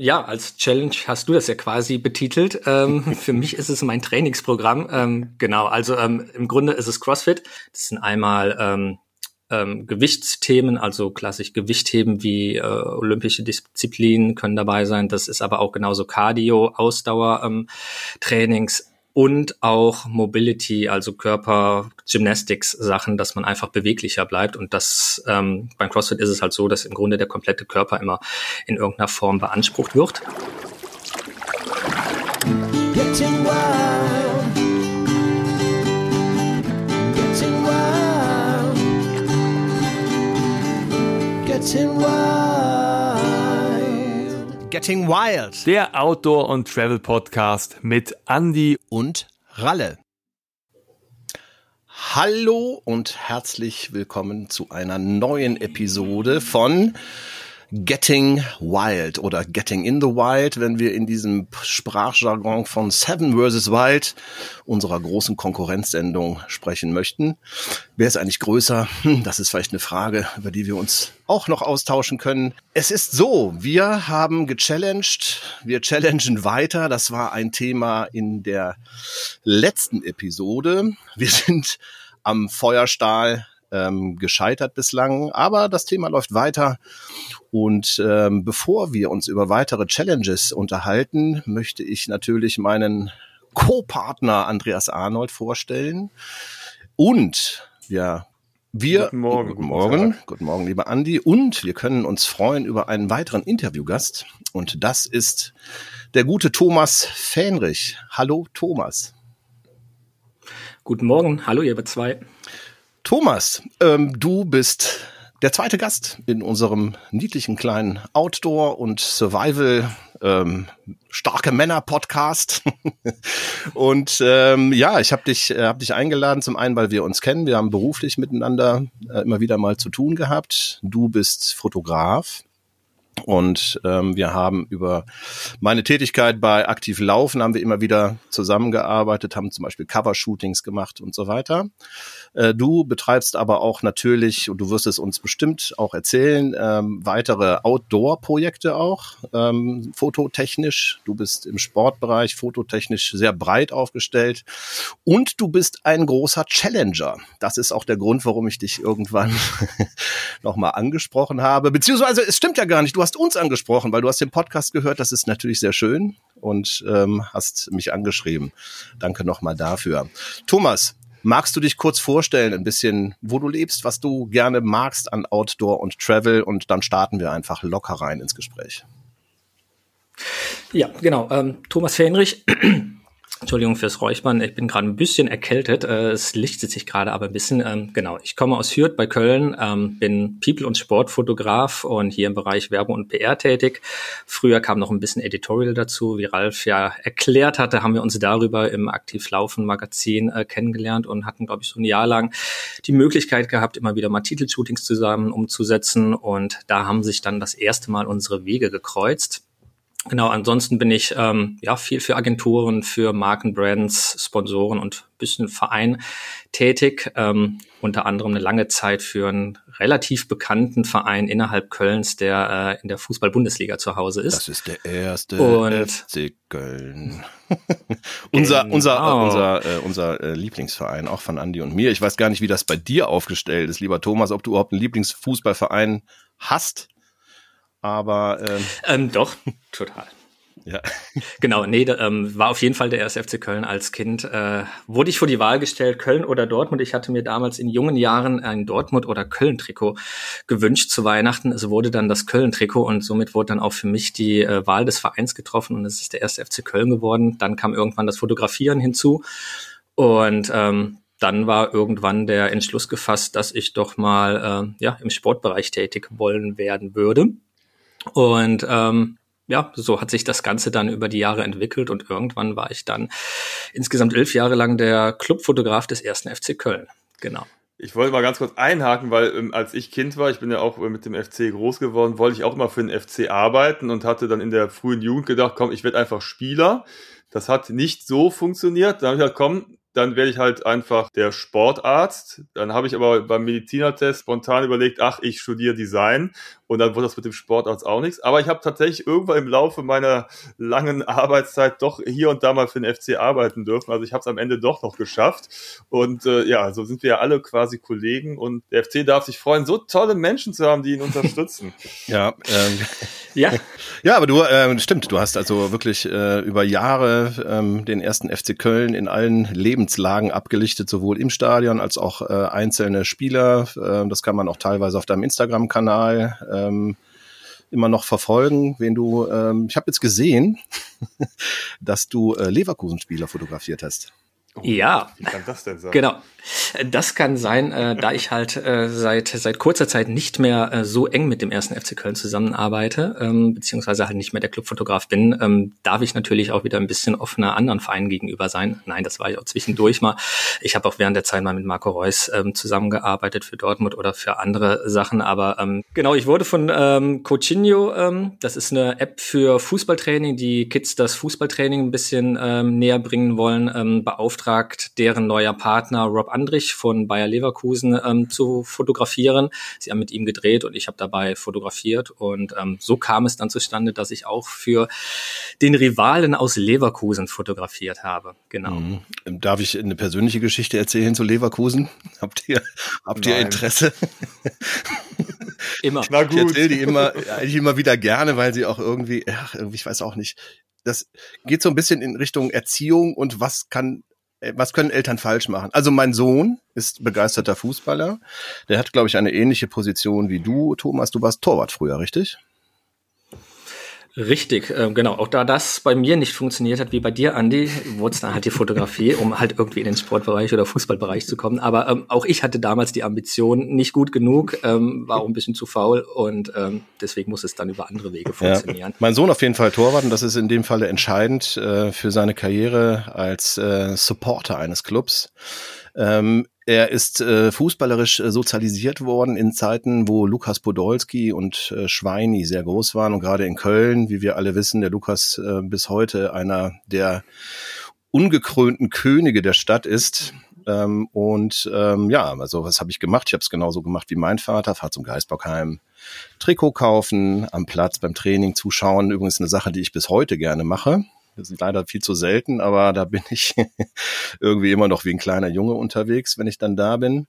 Ja, als Challenge hast du das ja quasi betitelt. Ähm, für mich ist es mein Trainingsprogramm. Ähm, genau, also ähm, im Grunde ist es CrossFit. Das sind einmal ähm, ähm, Gewichtsthemen, also klassisch Gewichtheben wie äh, olympische Disziplinen können dabei sein. Das ist aber auch genauso Cardio, Ausdauer, ähm, Trainings und auch Mobility, also Körper, Gymnastics Sachen, dass man einfach beweglicher bleibt. Und das ähm, beim CrossFit ist es halt so, dass im Grunde der komplette Körper immer in irgendeiner Form beansprucht wird. Getting wild. Getting wild. Getting wild. Getting Wild. Der Outdoor- und Travel-Podcast mit Andy und Ralle. Hallo und herzlich willkommen zu einer neuen Episode von Getting Wild oder Getting in the Wild, wenn wir in diesem Sprachjargon von Seven vs. Wild, unserer großen Konkurrenzsendung, sprechen möchten. Wer ist eigentlich größer? Hm, das ist vielleicht eine Frage, über die wir uns auch noch austauschen können. Es ist so, wir haben gechallenged, wir challengen weiter. Das war ein Thema in der letzten Episode. Wir sind am Feuerstahl ähm, gescheitert bislang, aber das Thema läuft weiter. Und ähm, bevor wir uns über weitere Challenges unterhalten, möchte ich natürlich meinen Co-Partner Andreas Arnold vorstellen. Und ja, wir, guten Morgen, guten Morgen, guten Morgen, lieber Andi. Und wir können uns freuen über einen weiteren Interviewgast. Und das ist der gute Thomas Fähnrich. Hallo, Thomas. Guten Morgen. Hallo, ihr zwei. Thomas, ähm, du bist der zweite Gast in unserem niedlichen kleinen Outdoor- und Survival ähm, starke Männer Podcast. und ähm, ja, ich habe dich, äh, hab dich eingeladen, zum einen, weil wir uns kennen. Wir haben beruflich miteinander äh, immer wieder mal zu tun gehabt. Du bist Fotograf. Und ähm, wir haben über meine Tätigkeit bei Aktiv Laufen haben wir immer wieder zusammengearbeitet, haben zum Beispiel Cover-Shootings gemacht und so weiter. Äh, du betreibst aber auch natürlich, und du wirst es uns bestimmt auch erzählen, ähm, weitere Outdoor-Projekte auch, ähm, fototechnisch. Du bist im Sportbereich fototechnisch sehr breit aufgestellt. Und du bist ein großer Challenger. Das ist auch der Grund, warum ich dich irgendwann nochmal angesprochen habe. Beziehungsweise, es stimmt ja gar nicht, du hast uns angesprochen, weil du hast den Podcast gehört. Das ist natürlich sehr schön und ähm, hast mich angeschrieben. Danke nochmal dafür. Thomas, Magst du dich kurz vorstellen, ein bisschen, wo du lebst, was du gerne magst an Outdoor und Travel und dann starten wir einfach locker rein ins Gespräch. Ja, genau. Ähm, Thomas Fähnrich, Entschuldigung fürs Räuspern, ich bin gerade ein bisschen erkältet. Äh, es lichtet sich gerade aber ein bisschen. Ähm, genau, ich komme aus Hürth bei Köln, ähm, bin People- und Sportfotograf und hier im Bereich Werbung und PR tätig. Früher kam noch ein bisschen Editorial dazu. Wie Ralf ja erklärt hatte, haben wir uns darüber im Aktiv Laufen Magazin äh, kennengelernt und hatten, glaube ich, so ein Jahr lang die Möglichkeit gehabt, immer wieder mal Titelshootings zusammen umzusetzen. Und da haben sich dann das erste Mal unsere Wege gekreuzt. Genau, ansonsten bin ich ähm, ja viel für Agenturen, für Markenbrands, Sponsoren und bisschen Verein tätig. Ähm, unter anderem eine lange Zeit für einen relativ bekannten Verein innerhalb Kölns, der äh, in der Fußball-Bundesliga zu Hause ist. Das ist der erste und FC Köln. unser genau. unser unser äh, unser äh, Lieblingsverein, auch von Andy und mir. Ich weiß gar nicht, wie das bei dir aufgestellt ist, lieber Thomas, ob du überhaupt einen Lieblingsfußballverein hast. Aber ähm, ähm, doch, total. Ja. Genau, nee, da, ähm, war auf jeden Fall der erste FC Köln als Kind. Äh, wurde ich vor die Wahl gestellt, Köln oder Dortmund. Ich hatte mir damals in jungen Jahren ein Dortmund- oder Köln-Trikot gewünscht zu Weihnachten. Es wurde dann das Köln-Trikot und somit wurde dann auch für mich die äh, Wahl des Vereins getroffen und es ist der erste FC Köln geworden. Dann kam irgendwann das Fotografieren hinzu und ähm, dann war irgendwann der Entschluss gefasst, dass ich doch mal äh, ja, im Sportbereich tätig wollen werden würde. Und ähm, ja, so hat sich das Ganze dann über die Jahre entwickelt und irgendwann war ich dann insgesamt elf Jahre lang der Clubfotograf des ersten FC Köln. Genau. Ich wollte mal ganz kurz einhaken, weil ähm, als ich Kind war, ich bin ja auch äh, mit dem FC groß geworden, wollte ich auch immer für den FC arbeiten und hatte dann in der frühen Jugend gedacht, komm, ich werde einfach Spieler. Das hat nicht so funktioniert. Dann habe ich gesagt, komm, dann werde ich halt einfach der Sportarzt. Dann habe ich aber beim Medizinertest spontan überlegt, ach, ich studiere Design und dann wurde das mit dem Sportarzt auch nichts. Aber ich habe tatsächlich irgendwann im Laufe meiner langen Arbeitszeit doch hier und da mal für den FC arbeiten dürfen. Also ich habe es am Ende doch noch geschafft. Und äh, ja, so sind wir ja alle quasi Kollegen und der FC darf sich freuen, so tolle Menschen zu haben, die ihn unterstützen. ja, ähm, ja. Ja, aber du, äh, stimmt, du hast also wirklich äh, über Jahre ähm, den ersten FC Köln in allen Lebenslagen abgelichtet, sowohl im Stadion als auch äh, einzelne Spieler. Äh, das kann man auch teilweise auf deinem Instagram-Kanal ähm, immer noch verfolgen, wen du. Ähm, ich habe jetzt gesehen, dass du äh, Leverkusen-Spieler fotografiert hast. Oh, ja. Wie kann das denn sein? Genau. Das kann sein, äh, da ich halt äh, seit seit kurzer Zeit nicht mehr äh, so eng mit dem ersten FC Köln zusammenarbeite, ähm, beziehungsweise halt nicht mehr der Clubfotograf bin, ähm, darf ich natürlich auch wieder ein bisschen offener anderen Vereinen gegenüber sein. Nein, das war ich auch zwischendurch mal. Ich habe auch während der Zeit mal mit Marco Reus ähm, zusammengearbeitet für Dortmund oder für andere Sachen. Aber ähm, genau, ich wurde von ähm, Coachinho, ähm, das ist eine App für Fußballtraining, die Kids das Fußballtraining ein bisschen ähm, näher bringen wollen, ähm, beauftragt, deren neuer Partner Rob Andrich von Bayer Leverkusen ähm, zu fotografieren. Sie haben mit ihm gedreht und ich habe dabei fotografiert. Und ähm, so kam es dann zustande, dass ich auch für den Rivalen aus Leverkusen fotografiert habe. Genau. Mhm. Darf ich eine persönliche Geschichte erzählen zu Leverkusen? Habt ihr, habt ihr Interesse? immer. Na gut. Ich erzähle die immer, eigentlich immer wieder gerne, weil sie auch irgendwie, ach, irgendwie, ich weiß auch nicht, das geht so ein bisschen in Richtung Erziehung und was kann was können Eltern falsch machen? Also mein Sohn ist begeisterter Fußballer. Der hat, glaube ich, eine ähnliche Position wie du, Thomas. Du warst Torwart früher, richtig? Richtig, äh, genau. Auch da das bei mir nicht funktioniert hat wie bei dir, Andi, wurde es dann halt die Fotografie, um halt irgendwie in den Sportbereich oder Fußballbereich zu kommen. Aber ähm, auch ich hatte damals die Ambition nicht gut genug, ähm, war auch ein bisschen zu faul und ähm, deswegen muss es dann über andere Wege funktionieren. Ja. Mein Sohn auf jeden Fall Torwart und das ist in dem Falle entscheidend äh, für seine Karriere als äh, Supporter eines Clubs. Ähm, er ist äh, fußballerisch äh, sozialisiert worden in Zeiten, wo Lukas Podolski und äh, Schweini sehr groß waren und gerade in Köln, wie wir alle wissen, der Lukas äh, bis heute einer der ungekrönten Könige der Stadt ist. Ähm, und ähm, ja, also was habe ich gemacht? Ich habe es genauso gemacht wie mein Vater, fahr zum Geistbockheim, Trikot kaufen, am Platz beim Training zuschauen. Übrigens eine Sache, die ich bis heute gerne mache. Das ist leider viel zu selten, aber da bin ich irgendwie immer noch wie ein kleiner Junge unterwegs, wenn ich dann da bin.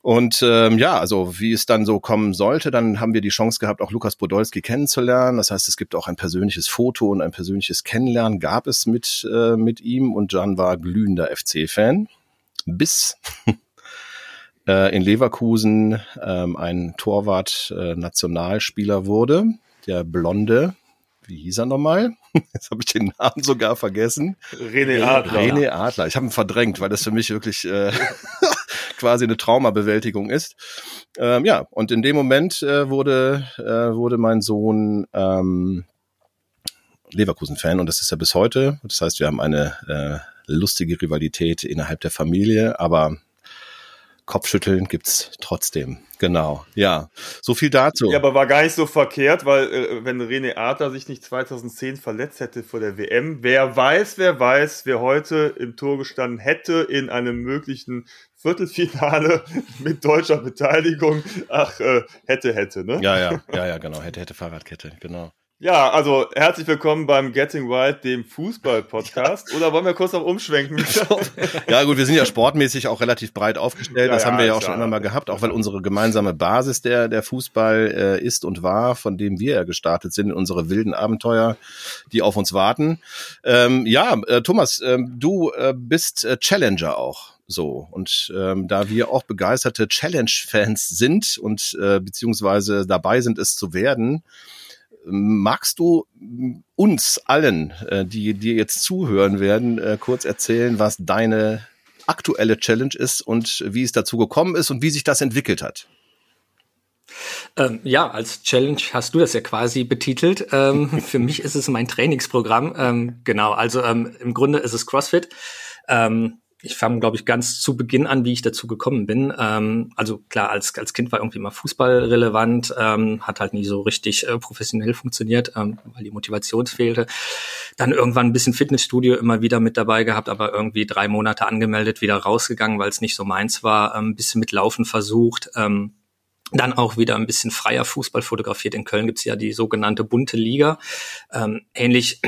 Und ähm, ja, also wie es dann so kommen sollte, dann haben wir die Chance gehabt, auch Lukas Podolski kennenzulernen. Das heißt, es gibt auch ein persönliches Foto und ein persönliches Kennenlernen gab es mit, äh, mit ihm und Jan war glühender FC-Fan. Bis äh, in Leverkusen ähm, ein Torwart äh, wurde, der Blonde, wie hieß er nochmal? Jetzt habe ich den Namen sogar vergessen. René Adler. René Adler. Ich habe ihn verdrängt, weil das für mich wirklich äh, quasi eine Traumabewältigung ist. Ähm, ja, und in dem Moment äh, wurde, äh, wurde mein Sohn ähm, Leverkusen-Fan und das ist er bis heute. Das heißt, wir haben eine äh, lustige Rivalität innerhalb der Familie, aber Kopfschütteln gibt's trotzdem. Genau. Ja, so viel dazu. Ja, aber war gar nicht so verkehrt, weil äh, wenn René Adler sich nicht 2010 verletzt hätte vor der WM, wer weiß, wer weiß, wer heute im Tor gestanden hätte in einem möglichen Viertelfinale mit deutscher Beteiligung. Ach, äh, hätte, hätte, ne? Ja, ja, ja, ja, genau. Hätte, hätte Fahrradkette, genau. Ja, also herzlich willkommen beim Getting Wild, dem Fußball-Podcast. Oder wollen wir kurz noch umschwenken? ja gut, wir sind ja sportmäßig auch relativ breit aufgestellt. das ja, haben wir ja auch schon immer mal gehabt, auch weil unsere gemeinsame Basis der, der Fußball äh, ist und war, von dem wir ja gestartet sind, unsere wilden Abenteuer, die auf uns warten. Ähm, ja, äh, Thomas, äh, du äh, bist äh, Challenger auch. So, und ähm, da wir auch begeisterte Challenge-Fans sind und äh, beziehungsweise dabei sind, es zu werden, Magst du uns allen, äh, die dir jetzt zuhören werden, äh, kurz erzählen, was deine aktuelle Challenge ist und wie es dazu gekommen ist und wie sich das entwickelt hat? Ähm, ja, als Challenge hast du das ja quasi betitelt. Ähm, für mich ist es mein Trainingsprogramm. Ähm, genau, also ähm, im Grunde ist es CrossFit. Ähm, ich fange, glaube ich, ganz zu Beginn an, wie ich dazu gekommen bin. Ähm, also klar, als, als Kind war irgendwie immer Fußball relevant, ähm, hat halt nie so richtig äh, professionell funktioniert, ähm, weil die Motivation fehlte. Dann irgendwann ein bisschen Fitnessstudio immer wieder mit dabei gehabt, aber irgendwie drei Monate angemeldet, wieder rausgegangen, weil es nicht so meins war. Ein ähm, bisschen mit Laufen versucht. Ähm, dann auch wieder ein bisschen freier Fußball fotografiert. In Köln gibt's ja die sogenannte bunte Liga. Ähm, ähnlich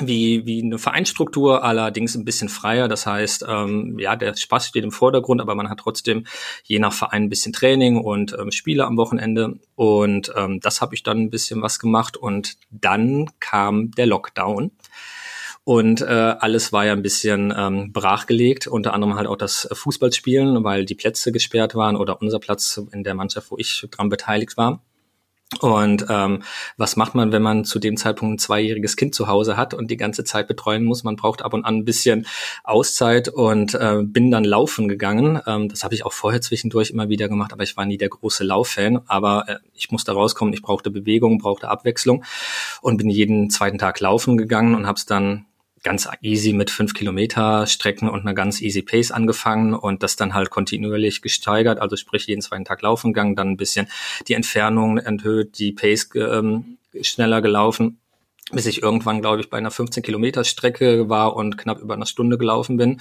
wie, wie eine Vereinsstruktur, allerdings ein bisschen freier. Das heißt, ähm, ja, der Spaß steht im Vordergrund, aber man hat trotzdem je nach Verein ein bisschen Training und ähm, Spiele am Wochenende. Und ähm, das habe ich dann ein bisschen was gemacht. Und dann kam der Lockdown. Und äh, alles war ja ein bisschen ähm, brachgelegt, unter anderem halt auch das Fußballspielen, weil die Plätze gesperrt waren oder unser Platz in der Mannschaft, wo ich dran beteiligt war. Und ähm, was macht man, wenn man zu dem Zeitpunkt ein zweijähriges Kind zu Hause hat und die ganze Zeit betreuen muss? Man braucht ab und an ein bisschen Auszeit und äh, bin dann laufen gegangen. Ähm, das habe ich auch vorher zwischendurch immer wieder gemacht, aber ich war nie der große Lauffan. Aber äh, ich musste rauskommen, ich brauchte Bewegung, brauchte Abwechslung und bin jeden zweiten Tag laufen gegangen und habe es dann ganz easy mit fünf Kilometer Strecken und einer ganz easy Pace angefangen und das dann halt kontinuierlich gesteigert, also sprich jeden zweiten Tag laufen gegangen, dann ein bisschen die Entfernung erhöht, die Pace ähm, schneller gelaufen bis ich irgendwann, glaube ich, bei einer 15 Kilometer Strecke war und knapp über eine Stunde gelaufen bin.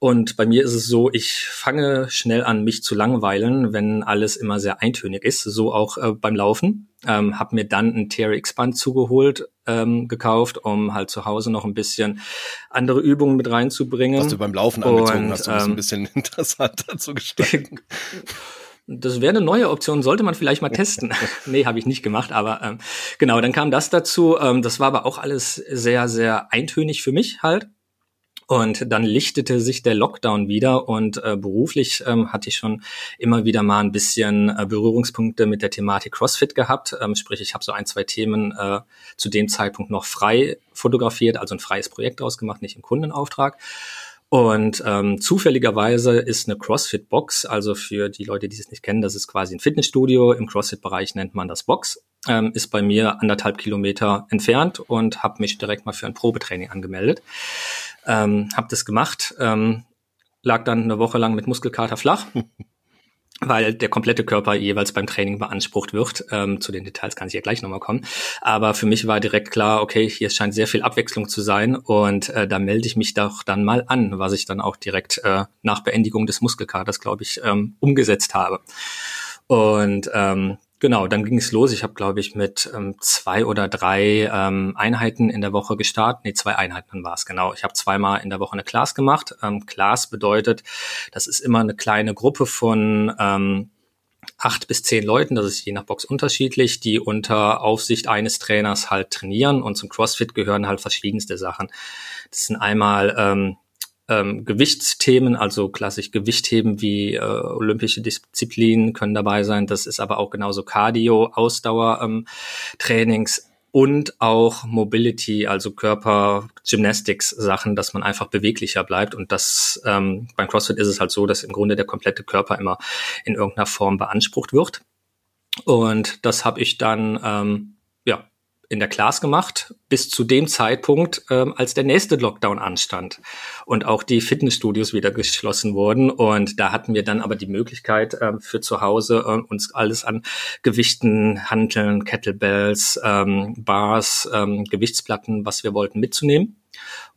Und bei mir ist es so, ich fange schnell an, mich zu langweilen, wenn alles immer sehr eintönig ist, so auch äh, beim Laufen. Ähm, habe mir dann ein TRX-Band zugeholt, ähm, gekauft, um halt zu Hause noch ein bisschen andere Übungen mit reinzubringen. Was du beim Laufen angezogen und, hast, um ähm, ein bisschen interessanter zu gestalten. Das wäre eine neue Option, sollte man vielleicht mal testen. nee, habe ich nicht gemacht, aber ähm, genau, dann kam das dazu. Ähm, das war aber auch alles sehr, sehr eintönig für mich halt. Und dann lichtete sich der Lockdown wieder und äh, beruflich ähm, hatte ich schon immer wieder mal ein bisschen äh, Berührungspunkte mit der Thematik CrossFit gehabt. Ähm, sprich, ich habe so ein, zwei Themen äh, zu dem Zeitpunkt noch frei fotografiert, also ein freies Projekt ausgemacht, nicht im Kundenauftrag. Und ähm, zufälligerweise ist eine CrossFit-Box, also für die Leute, die es nicht kennen, das ist quasi ein Fitnessstudio. Im CrossFit-Bereich nennt man das Box. Ähm, ist bei mir anderthalb Kilometer entfernt und habe mich direkt mal für ein Probetraining angemeldet. Ähm, habe das gemacht, ähm, lag dann eine Woche lang mit Muskelkater flach. weil der komplette Körper jeweils beim Training beansprucht wird. Ähm, zu den Details kann ich ja gleich nochmal kommen. Aber für mich war direkt klar, okay, hier scheint sehr viel Abwechslung zu sein und äh, da melde ich mich doch dann mal an, was ich dann auch direkt äh, nach Beendigung des Muskelkaters, glaube ich, ähm, umgesetzt habe. Und ähm, Genau, dann ging es los. Ich habe, glaube ich, mit ähm, zwei oder drei ähm, Einheiten in der Woche gestartet. Nee, zwei Einheiten war es, genau. Ich habe zweimal in der Woche eine Class gemacht. Ähm, Class bedeutet, das ist immer eine kleine Gruppe von ähm, acht bis zehn Leuten, das ist je nach Box unterschiedlich, die unter Aufsicht eines Trainers halt trainieren und zum CrossFit gehören halt verschiedenste Sachen. Das sind einmal ähm, ähm, Gewichtsthemen, also klassisch Gewichtheben wie äh, olympische Disziplinen können dabei sein. Das ist aber auch genauso Cardio, Ausdauer, ähm, Trainings und auch Mobility, also Körper, Gymnastics Sachen, dass man einfach beweglicher bleibt. Und das ähm, beim CrossFit ist es halt so, dass im Grunde der komplette Körper immer in irgendeiner Form beansprucht wird. Und das habe ich dann ähm, in der Class gemacht, bis zu dem Zeitpunkt, ähm, als der nächste Lockdown anstand und auch die Fitnessstudios wieder geschlossen wurden. Und da hatten wir dann aber die Möglichkeit, ähm, für zu Hause äh, uns alles an Gewichten, Hanteln, Kettlebells, ähm, Bars, ähm, Gewichtsplatten, was wir wollten, mitzunehmen.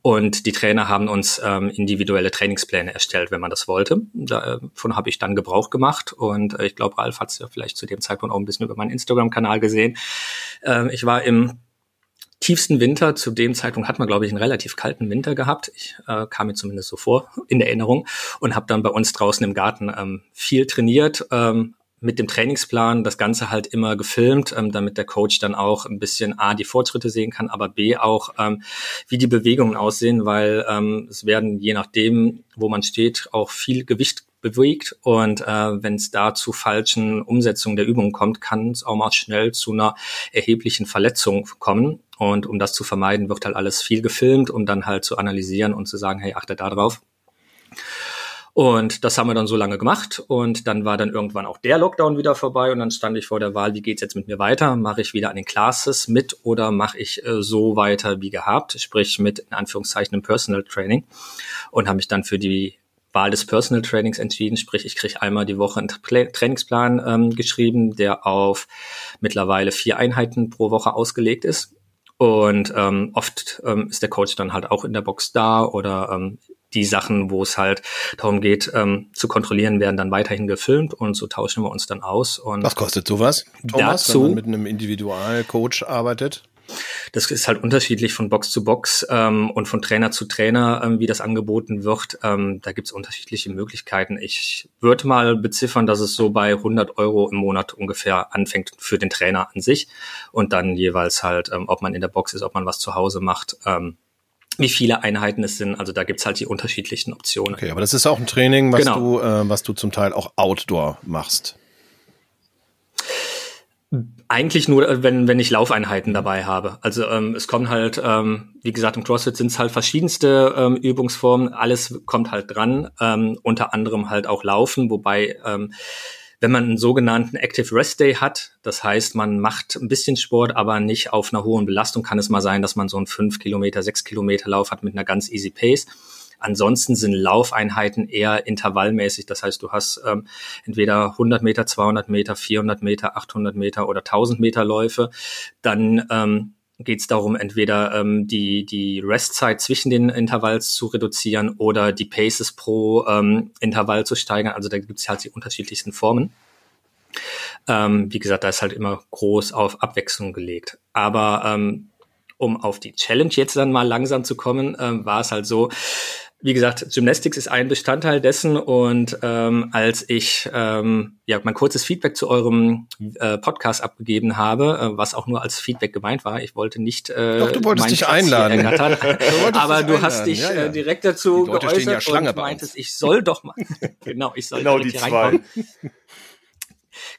Und die Trainer haben uns ähm, individuelle Trainingspläne erstellt, wenn man das wollte. Davon habe ich dann Gebrauch gemacht. Und äh, ich glaube, Ralf hat es ja vielleicht zu dem Zeitpunkt auch ein bisschen über meinen Instagram-Kanal gesehen. Äh, ich war im tiefsten Winter. Zu dem Zeitpunkt hat man, glaube ich, einen relativ kalten Winter gehabt. Ich äh, kam mir zumindest so vor in der Erinnerung und habe dann bei uns draußen im Garten ähm, viel trainiert, ähm, mit dem Trainingsplan das Ganze halt immer gefilmt, ähm, damit der Coach dann auch ein bisschen A, die Fortschritte sehen kann, aber B auch, ähm, wie die Bewegungen aussehen, weil ähm, es werden je nachdem, wo man steht, auch viel Gewicht bewegt und äh, wenn es da zu falschen Umsetzungen der Übung kommt, kann es auch mal schnell zu einer erheblichen Verletzung kommen und um das zu vermeiden, wird halt alles viel gefilmt, um dann halt zu analysieren und zu sagen, hey, achte da drauf. Und das haben wir dann so lange gemacht. Und dann war dann irgendwann auch der Lockdown wieder vorbei. Und dann stand ich vor der Wahl, wie geht's jetzt mit mir weiter? Mache ich wieder an den Classes mit oder mache ich äh, so weiter wie gehabt, sprich mit in Anführungszeichen einem Personal Training. Und habe mich dann für die Wahl des Personal Trainings entschieden, sprich ich kriege einmal die Woche einen Trainingsplan ähm, geschrieben, der auf mittlerweile vier Einheiten pro Woche ausgelegt ist. Und ähm, oft ähm, ist der Coach dann halt auch in der Box da oder ähm, die Sachen, wo es halt darum geht, ähm, zu kontrollieren, werden dann weiterhin gefilmt und so tauschen wir uns dann aus. Und Was kostet sowas, Thomas, dazu, wenn man mit einem Individualcoach arbeitet? Das ist halt unterschiedlich von Box zu Box ähm, und von Trainer zu Trainer, ähm, wie das angeboten wird. Ähm, da gibt es unterschiedliche Möglichkeiten. Ich würde mal beziffern, dass es so bei 100 Euro im Monat ungefähr anfängt für den Trainer an sich und dann jeweils halt, ähm, ob man in der Box ist, ob man was zu Hause macht. Ähm, wie viele Einheiten es sind. Also da gibt's halt die unterschiedlichen Optionen. Okay, aber das ist auch ein Training, was genau. du, äh, was du zum Teil auch Outdoor machst. Eigentlich nur, äh, wenn, wenn ich Laufeinheiten dabei habe. Also ähm, es kommen halt, ähm, wie gesagt, im CrossFit sind es halt verschiedenste ähm, Übungsformen. Alles kommt halt dran, ähm, unter anderem halt auch Laufen, wobei ähm, wenn man einen sogenannten Active Rest Day hat, das heißt, man macht ein bisschen Sport, aber nicht auf einer hohen Belastung, kann es mal sein, dass man so einen 5 Kilometer, 6 Kilometer Lauf hat mit einer ganz easy Pace. Ansonsten sind Laufeinheiten eher intervallmäßig. Das heißt, du hast ähm, entweder 100 Meter, 200 Meter, 400 Meter, 800 Meter oder 1000 Meter Läufe. Dann ähm, geht es darum, entweder ähm, die, die Restzeit zwischen den Intervalls zu reduzieren oder die Paces pro ähm, Intervall zu steigern. Also da gibt es halt die unterschiedlichsten Formen. Ähm, wie gesagt, da ist halt immer groß auf Abwechslung gelegt. Aber ähm, um auf die Challenge jetzt dann mal langsam zu kommen, ähm, war es halt so, wie gesagt, Gymnastics ist ein Bestandteil dessen und ähm, als ich ähm, ja mein kurzes Feedback zu eurem äh, Podcast abgegeben habe, äh, was auch nur als Feedback gemeint war, ich wollte nicht äh, Doch, du wolltest dich einladen. du aber du hast dich ja, ja. Äh, direkt dazu geäußert ja Schlange und meintest, ich soll doch mal genau, ich soll genau die hier zwei.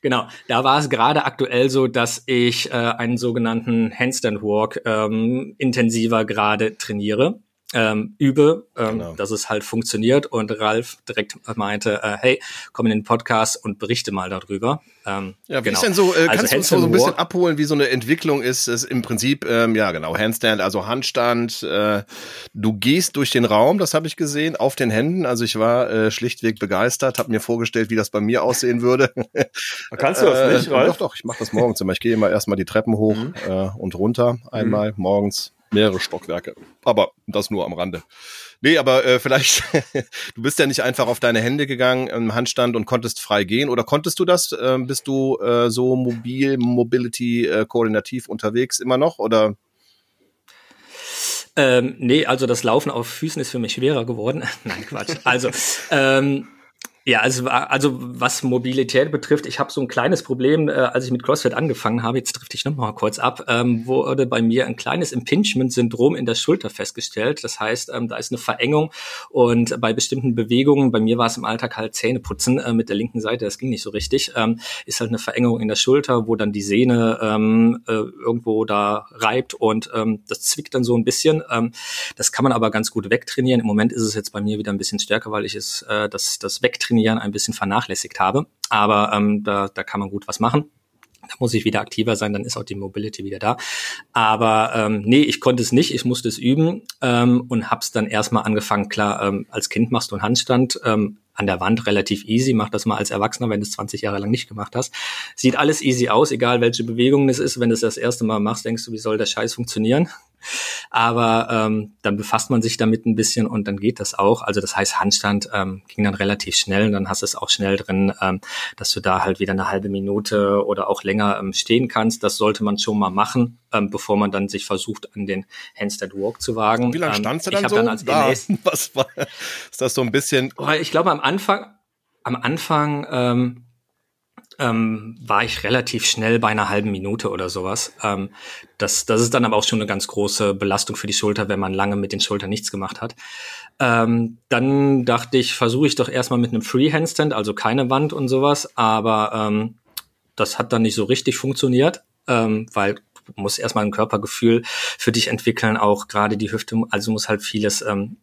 Genau, da war es gerade aktuell so, dass ich äh, einen sogenannten Handstand Walk ähm, intensiver gerade trainiere ähm, übe, ähm, genau. dass es halt funktioniert. Und Ralf direkt meinte, äh, hey, komm in den Podcast und berichte mal darüber. Ähm, ja, wie genau. ist denn so, äh, also kannst du uns so ein bisschen abholen, wie so eine Entwicklung ist? ist im Prinzip, ähm, ja genau, Handstand, also Handstand. Äh, du gehst durch den Raum, das habe ich gesehen, auf den Händen. Also ich war äh, schlichtweg begeistert, habe mir vorgestellt, wie das bei mir aussehen würde. Kannst du das nicht, äh, Ralf? Doch, doch, ich mache das morgens immer. Ich gehe immer erstmal die Treppen hoch mhm. äh, und runter einmal mhm. morgens mehrere Stockwerke. Aber das nur am Rande. Nee, aber äh, vielleicht, du bist ja nicht einfach auf deine Hände gegangen im Handstand und konntest frei gehen. Oder konntest du das? Ähm, bist du äh, so mobil, Mobility, äh, koordinativ unterwegs immer noch? Oder? Ähm, nee, also das Laufen auf Füßen ist für mich schwerer geworden. Nein, Quatsch. Also, ähm, ja, also, also was Mobilität betrifft, ich habe so ein kleines Problem, äh, als ich mit CrossFit angefangen habe, jetzt trifft ich noch mal kurz ab, ähm, wurde bei mir ein kleines Impingement-Syndrom in der Schulter festgestellt. Das heißt, ähm, da ist eine Verengung und bei bestimmten Bewegungen, bei mir war es im Alltag halt Zähneputzen äh, mit der linken Seite, das ging nicht so richtig, ähm, ist halt eine Verengung in der Schulter, wo dann die Sehne ähm, äh, irgendwo da reibt und ähm, das zwickt dann so ein bisschen. Ähm, das kann man aber ganz gut wegtrainieren. Im Moment ist es jetzt bei mir wieder ein bisschen stärker, weil ich es äh, das, das wegtrainiere Jahren ein bisschen vernachlässigt habe. Aber ähm, da, da kann man gut was machen. Da muss ich wieder aktiver sein, dann ist auch die Mobility wieder da. Aber ähm, nee, ich konnte es nicht, ich musste es üben ähm, und hab's dann erstmal angefangen. Klar, ähm, als Kind machst du einen Handstand, ähm, an der Wand relativ easy. Mach das mal als Erwachsener, wenn du es 20 Jahre lang nicht gemacht hast. Sieht alles easy aus, egal welche Bewegung es ist. Wenn du es das erste Mal machst, denkst du, wie soll der Scheiß funktionieren? Aber ähm, dann befasst man sich damit ein bisschen und dann geht das auch. Also das heißt, Handstand ähm, ging dann relativ schnell und dann hast du es auch schnell drin, ähm, dass du da halt wieder eine halbe Minute oder auch länger ähm, stehen kannst. Das sollte man schon mal machen, ähm, bevor man dann sich versucht, an den Handstand Walk zu wagen. Wie lange ähm, standst du dann so? Dann als da. Was war, ist das so ein bisschen? Ich glaube am Anfang, am Anfang ähm, ähm, war ich relativ schnell bei einer halben Minute oder sowas. Ähm, das, das ist dann aber auch schon eine ganz große Belastung für die Schulter, wenn man lange mit den Schultern nichts gemacht hat. Ähm, dann dachte ich, versuche ich doch erstmal mit einem Free-Handstand, also keine Wand und sowas, aber ähm, das hat dann nicht so richtig funktioniert, ähm, weil du musst erstmal ein Körpergefühl für dich entwickeln, auch gerade die Hüfte, also muss halt vieles ähm,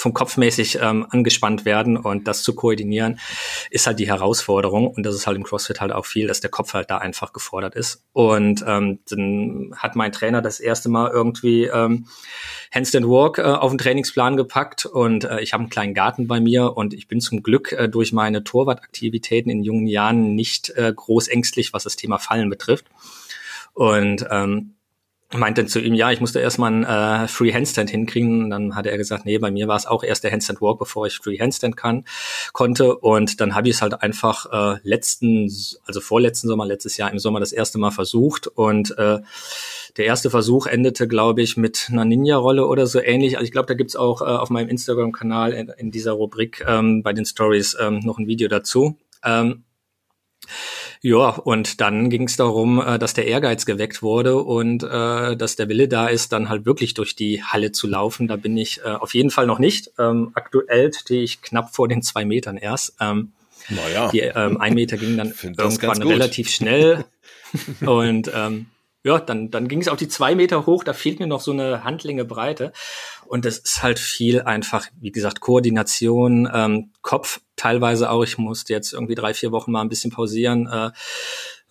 vom Kopfmäßig ähm, angespannt werden und das zu koordinieren, ist halt die Herausforderung. Und das ist halt im CrossFit halt auch viel, dass der Kopf halt da einfach gefordert ist. Und ähm, dann hat mein Trainer das erste Mal irgendwie ähm, Handstand Walk äh, auf den Trainingsplan gepackt und äh, ich habe einen kleinen Garten bei mir und ich bin zum Glück äh, durch meine Torwartaktivitäten in jungen Jahren nicht äh, groß ängstlich, was das Thema Fallen betrifft. Und ähm, meinte zu ihm, ja, ich musste erstmal einen äh, Free Handstand hinkriegen. Und dann hatte er gesagt, nee, bei mir war es auch erst der Handstand Walk, bevor ich Free Handstand kann, konnte. Und dann habe ich es halt einfach äh, letzten, also vorletzten Sommer, letztes Jahr im Sommer das erste Mal versucht. Und äh, der erste Versuch endete, glaube ich, mit einer Ninja-Rolle oder so ähnlich. Also ich glaube, da gibt's auch äh, auf meinem Instagram-Kanal in, in, dieser Rubrik ähm, bei den Stories ähm, noch ein Video dazu. Ähm, ja, und dann ging es darum, äh, dass der Ehrgeiz geweckt wurde und äh, dass der Wille da ist, dann halt wirklich durch die Halle zu laufen. Da bin ich äh, auf jeden Fall noch nicht. Ähm, aktuell stehe ich knapp vor den zwei Metern erst. Ähm, naja. Die ähm, ein Meter ging dann irgendwann relativ schnell. und ähm, ja, dann, dann ging es auch die zwei Meter hoch, da fehlt mir noch so eine Handlinge Breite. Und das ist halt viel einfach, wie gesagt, Koordination, ähm, Kopf teilweise auch. Ich musste jetzt irgendwie drei, vier Wochen mal ein bisschen pausieren, äh,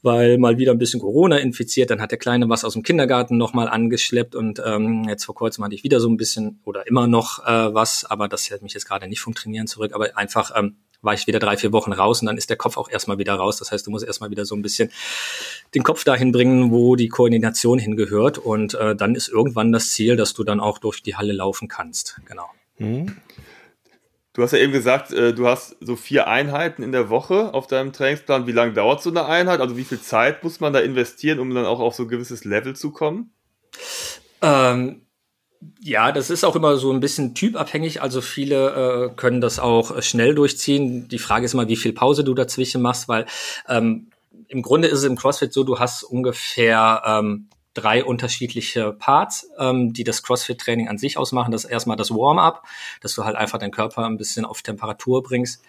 weil mal wieder ein bisschen Corona infiziert. Dann hat der Kleine was aus dem Kindergarten nochmal angeschleppt und ähm, jetzt vor kurzem hatte ich wieder so ein bisschen oder immer noch äh, was, aber das hält mich jetzt gerade nicht vom Trainieren zurück, aber einfach ähm, war ich wieder drei, vier Wochen raus und dann ist der Kopf auch erstmal wieder raus. Das heißt, du musst erstmal wieder so ein bisschen den Kopf dahin bringen, wo die Koordination hingehört. Und äh, dann ist irgendwann das Ziel, dass du dann auch durch die Halle laufen kannst. Genau. Mhm. Du hast ja eben gesagt, äh, du hast so vier Einheiten in der Woche auf deinem Trainingsplan. Wie lange dauert so eine Einheit? Also wie viel Zeit muss man da investieren, um dann auch auf so ein gewisses Level zu kommen? Ähm, ja, das ist auch immer so ein bisschen typabhängig. Also viele äh, können das auch äh, schnell durchziehen. Die Frage ist immer, wie viel Pause du dazwischen machst, weil ähm, im Grunde ist es im CrossFit so, du hast ungefähr ähm, drei unterschiedliche Parts, ähm, die das CrossFit-Training an sich ausmachen. Das ist erstmal das Warm-up, dass du halt einfach deinen Körper ein bisschen auf Temperatur bringst.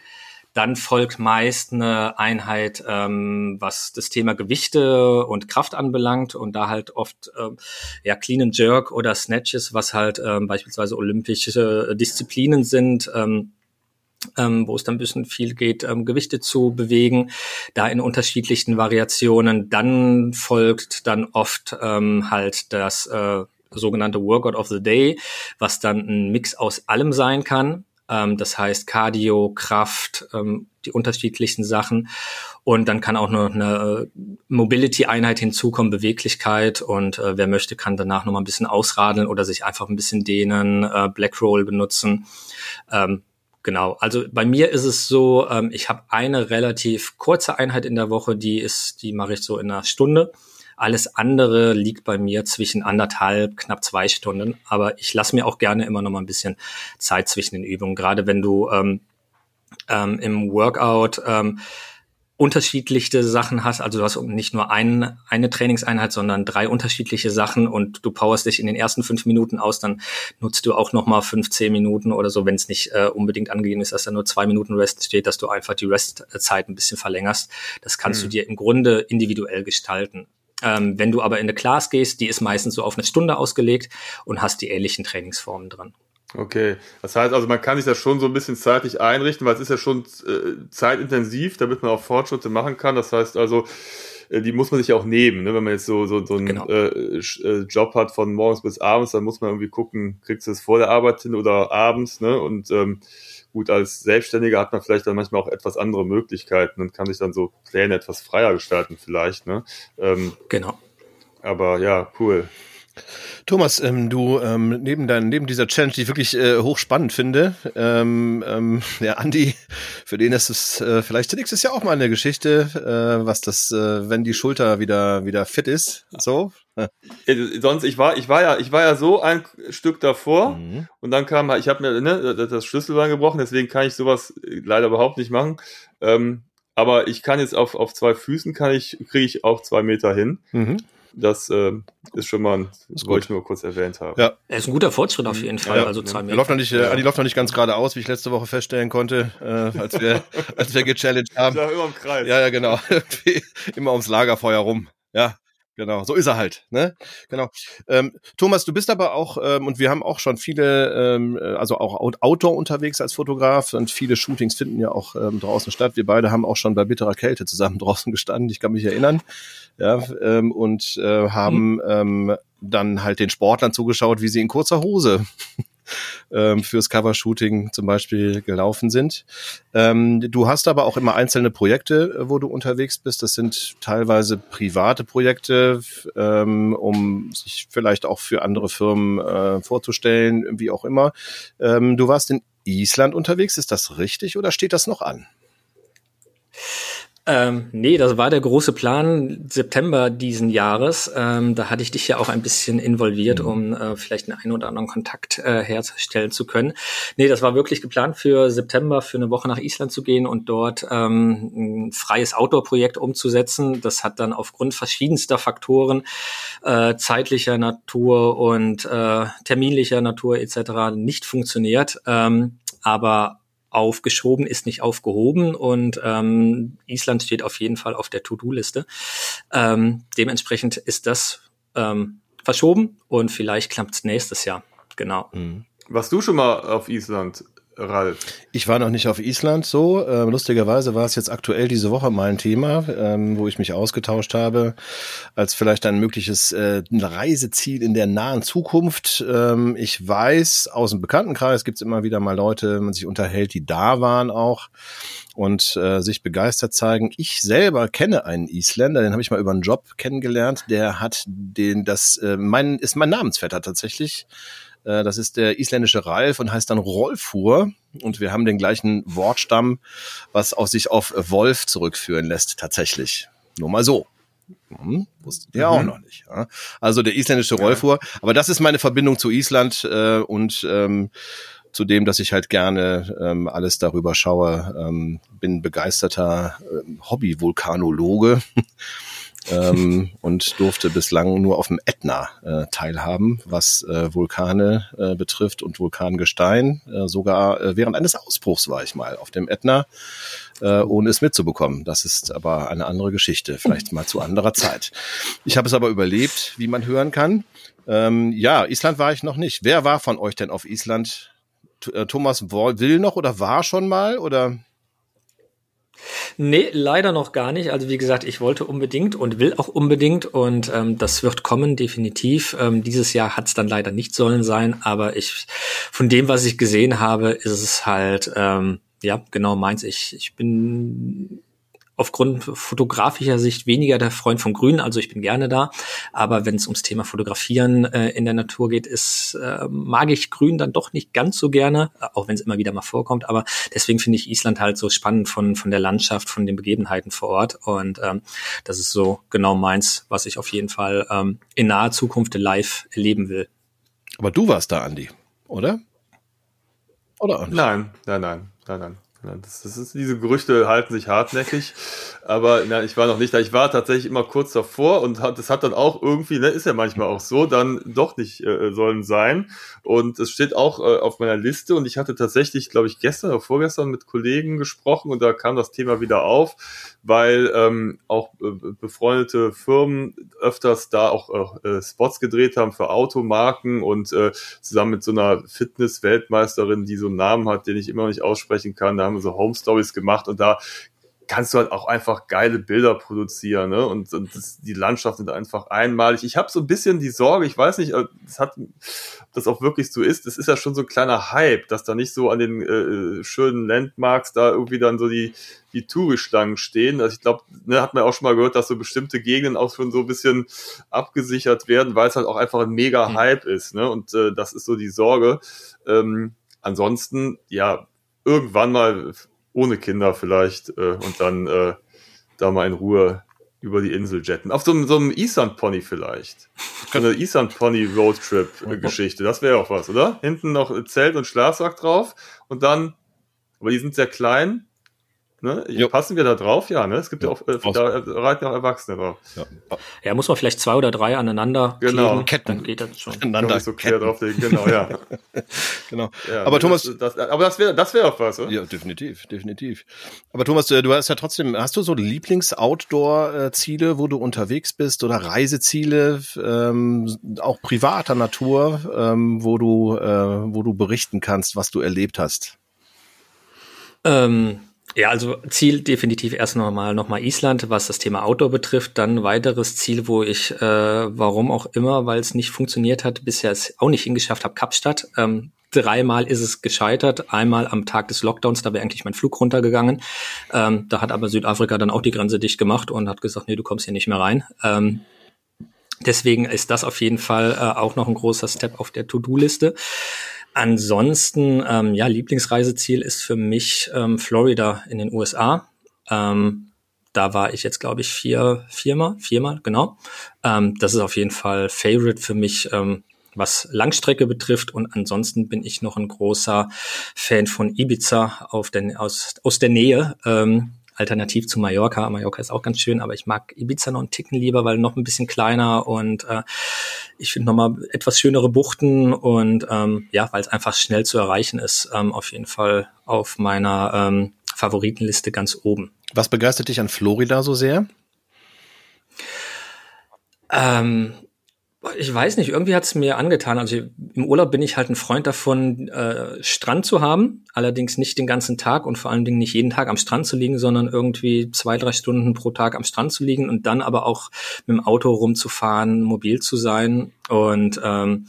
Dann folgt meist eine Einheit, ähm, was das Thema Gewichte und Kraft anbelangt und da halt oft ähm, ja Clean and Jerk oder Snatches, was halt ähm, beispielsweise olympische Disziplinen sind. Ähm, ähm, wo es dann ein bisschen viel geht, ähm, Gewichte zu bewegen, da in unterschiedlichen Variationen. Dann folgt dann oft ähm, halt das äh, sogenannte Workout of the Day, was dann ein Mix aus allem sein kann. Ähm, das heißt Cardio, Kraft, ähm, die unterschiedlichsten Sachen. Und dann kann auch noch eine äh, Mobility-Einheit hinzukommen, Beweglichkeit. Und äh, wer möchte, kann danach noch mal ein bisschen ausradeln oder sich einfach ein bisschen dehnen, äh, Black Roll benutzen. Ähm, Genau, also bei mir ist es so, ähm, ich habe eine relativ kurze Einheit in der Woche, die ist, die mache ich so in einer Stunde. Alles andere liegt bei mir zwischen anderthalb, knapp zwei Stunden. Aber ich lasse mir auch gerne immer noch mal ein bisschen Zeit zwischen den Übungen. Gerade wenn du ähm, ähm, im Workout ähm, unterschiedliche Sachen hast, also du hast nicht nur ein, eine Trainingseinheit, sondern drei unterschiedliche Sachen und du powerst dich in den ersten fünf Minuten aus, dann nutzt du auch nochmal fünf, zehn Minuten oder so, wenn es nicht äh, unbedingt angegeben ist, dass da nur zwei Minuten Rest steht, dass du einfach die Restzeit ein bisschen verlängerst. Das kannst mhm. du dir im Grunde individuell gestalten. Ähm, wenn du aber in eine Class gehst, die ist meistens so auf eine Stunde ausgelegt und hast die ähnlichen Trainingsformen dran. Okay, das heißt also, man kann sich das schon so ein bisschen zeitlich einrichten, weil es ist ja schon äh, zeitintensiv, damit man auch Fortschritte machen kann. Das heißt also, äh, die muss man sich ja auch nehmen. Ne? Wenn man jetzt so, so, so einen genau. äh, äh, Job hat von morgens bis abends, dann muss man irgendwie gucken, kriegst du es vor der Arbeit hin oder abends. Ne? Und ähm, gut, als Selbstständiger hat man vielleicht dann manchmal auch etwas andere Möglichkeiten und kann sich dann so Pläne etwas freier gestalten vielleicht. Ne? Ähm, genau. Aber ja, cool. Thomas, ähm, du ähm, neben dein, neben dieser Challenge, die ich wirklich äh, hochspannend finde, ähm, ähm, ja, Andi, für den ist es äh, vielleicht nächstes Jahr auch mal eine Geschichte, äh, was das, äh, wenn die Schulter wieder wieder fit ist, so. Sonst, ich war, ich war ja, ich war ja so ein Stück davor mhm. und dann kam, ich habe mir ne, das Schlüsselbein gebrochen, deswegen kann ich sowas leider überhaupt nicht machen. Ähm, aber ich kann jetzt auf, auf zwei Füßen kann ich, kriege ich auch zwei Meter hin. Mhm. Das äh, ist schon mal, das wollte ich nur kurz erwähnt haben. Ja. Er ist ein guter Fortschritt auf jeden Fall. Ja, also zwei Meter. Er läuft noch nicht, ja. Adi läuft noch nicht ganz geradeaus, wie ich letzte Woche feststellen konnte, äh, als wir, als wir gechallenged haben. Ja, immer im Kreis. Ja, ja, genau. immer ums Lagerfeuer rum. Ja. Genau, so ist er halt. Ne? Genau. Ähm, Thomas, du bist aber auch, ähm, und wir haben auch schon viele, ähm, also auch Outdoor unterwegs als Fotograf und viele Shootings finden ja auch ähm, draußen statt. Wir beide haben auch schon bei bitterer Kälte zusammen draußen gestanden, ich kann mich erinnern. Ja, ähm, und äh, haben mhm. ähm, dann halt den Sportlern zugeschaut, wie sie in kurzer Hose ähm, fürs Covershooting zum Beispiel gelaufen sind. Ähm, du hast aber auch immer einzelne Projekte, äh, wo du unterwegs bist. Das sind teilweise private Projekte, ähm, um sich vielleicht auch für andere Firmen äh, vorzustellen, wie auch immer. Ähm, du warst in Island unterwegs, ist das richtig oder steht das noch an? Ähm, nee, das war der große Plan September diesen Jahres. Ähm, da hatte ich dich ja auch ein bisschen involviert, mhm. um äh, vielleicht einen ein oder anderen Kontakt äh, herzustellen zu können. Nee, das war wirklich geplant für September, für eine Woche nach Island zu gehen und dort ähm, ein freies Outdoor-Projekt umzusetzen. Das hat dann aufgrund verschiedenster Faktoren, äh, zeitlicher Natur und äh, terminlicher Natur etc. nicht funktioniert. Ähm, aber aufgeschoben ist nicht aufgehoben und ähm, Island steht auf jeden Fall auf der To-Do-Liste. Ähm, dementsprechend ist das ähm, verschoben und vielleicht klappt es nächstes Jahr. Genau. Mhm. Warst du schon mal auf Island? Ralf? Ich war noch nicht auf Island so. Ähm, lustigerweise war es jetzt aktuell diese Woche mal ein Thema, ähm, wo ich mich ausgetauscht habe, als vielleicht ein mögliches äh, Reiseziel in der nahen Zukunft. Ähm, ich weiß, aus dem Bekanntenkreis gibt es immer wieder mal Leute, man sich unterhält, die da waren auch und äh, sich begeistert zeigen. Ich selber kenne einen Isländer, den habe ich mal über einen Job kennengelernt, der hat den, das, äh, mein, ist mein Namensvetter tatsächlich. Äh, das ist der isländische Ralf und heißt dann Rollfuhr. Und wir haben den gleichen Wortstamm, was auch sich auf Wolf zurückführen lässt, tatsächlich. Nur mal so. Hm, wusstet ihr mhm. auch noch nicht. Ja? Also der isländische Rollfuhr. Ja. Aber das ist meine Verbindung zu Island äh, und ähm, zu dem, dass ich halt gerne ähm, alles darüber schaue. Ähm, bin begeisterter äh, Hobby-Vulkanologe. ähm, und durfte bislang nur auf dem Ätna äh, teilhaben, was äh, Vulkane äh, betrifft und Vulkangestein. Äh, sogar äh, während eines Ausbruchs war ich mal auf dem Ätna, äh, ohne es mitzubekommen. Das ist aber eine andere Geschichte, vielleicht mal zu anderer Zeit. Ich habe es aber überlebt, wie man hören kann. Ähm, ja, Island war ich noch nicht. Wer war von euch denn auf Island? Thomas will noch oder war schon mal oder? Nee, leider noch gar nicht. Also wie gesagt, ich wollte unbedingt und will auch unbedingt und ähm, das wird kommen, definitiv. Ähm, dieses Jahr hat es dann leider nicht sollen sein, aber ich von dem, was ich gesehen habe, ist es halt ähm, ja genau meins. Ich, ich bin aufgrund fotografischer Sicht weniger der Freund vom Grün, also ich bin gerne da. Aber wenn es ums Thema Fotografieren äh, in der Natur geht, ist, äh, mag ich Grün dann doch nicht ganz so gerne, auch wenn es immer wieder mal vorkommt. Aber deswegen finde ich Island halt so spannend von, von der Landschaft, von den Begebenheiten vor Ort. Und ähm, das ist so genau meins, was ich auf jeden Fall ähm, in naher Zukunft live erleben will. Aber du warst da, Andi, oder? Oder auch nicht? Nein, nein, nein, nein, nein. Das, das ist, diese Gerüchte halten sich hartnäckig, aber na, ich war noch nicht da. Ich war tatsächlich immer kurz davor und hat, das hat dann auch irgendwie, ne, ist ja manchmal auch so, dann doch nicht äh, sollen sein. Und es steht auch äh, auf meiner Liste und ich hatte tatsächlich, glaube ich, gestern oder vorgestern mit Kollegen gesprochen und da kam das Thema wieder auf, weil ähm, auch äh, befreundete Firmen öfters da auch äh, Spots gedreht haben für Automarken und äh, zusammen mit so einer Fitness-Weltmeisterin, die so einen Namen hat, den ich immer noch nicht aussprechen kann, da haben so Home Stories gemacht und da kannst du halt auch einfach geile Bilder produzieren, ne? Und, und das, die Landschaft sind einfach einmalig. Ich habe so ein bisschen die Sorge, ich weiß nicht, das hat, ob das auch wirklich so ist. Das ist ja schon so ein kleiner Hype, dass da nicht so an den äh, schönen Landmarks da irgendwie dann so die die Tourischlangen stehen. Also ich glaube, ne, hat man auch schon mal gehört, dass so bestimmte Gegenden auch schon so ein bisschen abgesichert werden, weil es halt auch einfach ein mega hm. Hype mhm. ist. Ne? Und äh, das ist so die Sorge. Ähm, ansonsten, ja, irgendwann mal ohne Kinder vielleicht äh, und dann äh, da mal in Ruhe über die Insel jetten. Auf so, einem, so einem Island Pony vielleicht. So eine Island Pony Roadtrip Geschichte. Das wäre auch was, oder? Hinten noch Zelt und Schlafsack drauf und dann, aber die sind sehr klein, Ne? Passen wir da drauf? Ja, ne? Es gibt ja, auch, äh, da reiten auch Erwachsene drauf. Ja. ja, muss man vielleicht zwei oder drei aneinander genau. kleben. Ketten. Dann geht das schon. Aneinander so quer drauflegen, genau, ja. genau. Ja, aber Thomas. Das, das, aber das wäre das wäre auch was, oder? Ja, definitiv, definitiv. Aber Thomas, du, du hast ja trotzdem, hast du so Lieblings-Outdoor-Ziele, wo du unterwegs bist oder Reiseziele, ähm, auch privater Natur, ähm, wo du, äh, wo du berichten kannst, was du erlebt hast? Ähm Ja, also Ziel definitiv erst nochmal noch mal Island, was das Thema Outdoor betrifft. Dann weiteres Ziel, wo ich, äh, warum auch immer, weil es nicht funktioniert hat, bisher es auch nicht hingeschafft habe, Kapstadt. Ähm, dreimal ist es gescheitert. Einmal am Tag des Lockdowns, da wäre eigentlich mein Flug runtergegangen. Ähm, da hat aber Südafrika dann auch die Grenze dicht gemacht und hat gesagt, nee, du kommst hier nicht mehr rein. Ähm, deswegen ist das auf jeden Fall äh, auch noch ein großer Step auf der To-Do-Liste. Ansonsten, ähm, ja, Lieblingsreiseziel ist für mich ähm, Florida in den USA. Ähm, da war ich jetzt, glaube ich, vier, viermal, viermal, genau. Ähm, das ist auf jeden Fall Favorite für mich, ähm, was Langstrecke betrifft. Und ansonsten bin ich noch ein großer Fan von Ibiza auf den, aus, aus der Nähe. Ähm, alternativ zu Mallorca. Mallorca ist auch ganz schön, aber ich mag Ibiza noch einen Ticken lieber, weil noch ein bisschen kleiner und äh, ich finde nochmal etwas schönere Buchten und ähm, ja, weil es einfach schnell zu erreichen ist, ähm, auf jeden Fall auf meiner ähm, Favoritenliste ganz oben. Was begeistert dich an Florida so sehr? Ähm, ich weiß nicht, irgendwie hat es mir angetan. Also im Urlaub bin ich halt ein Freund davon, äh, Strand zu haben, allerdings nicht den ganzen Tag und vor allen Dingen nicht jeden Tag am Strand zu liegen, sondern irgendwie zwei, drei Stunden pro Tag am Strand zu liegen und dann aber auch mit dem Auto rumzufahren, mobil zu sein und ähm,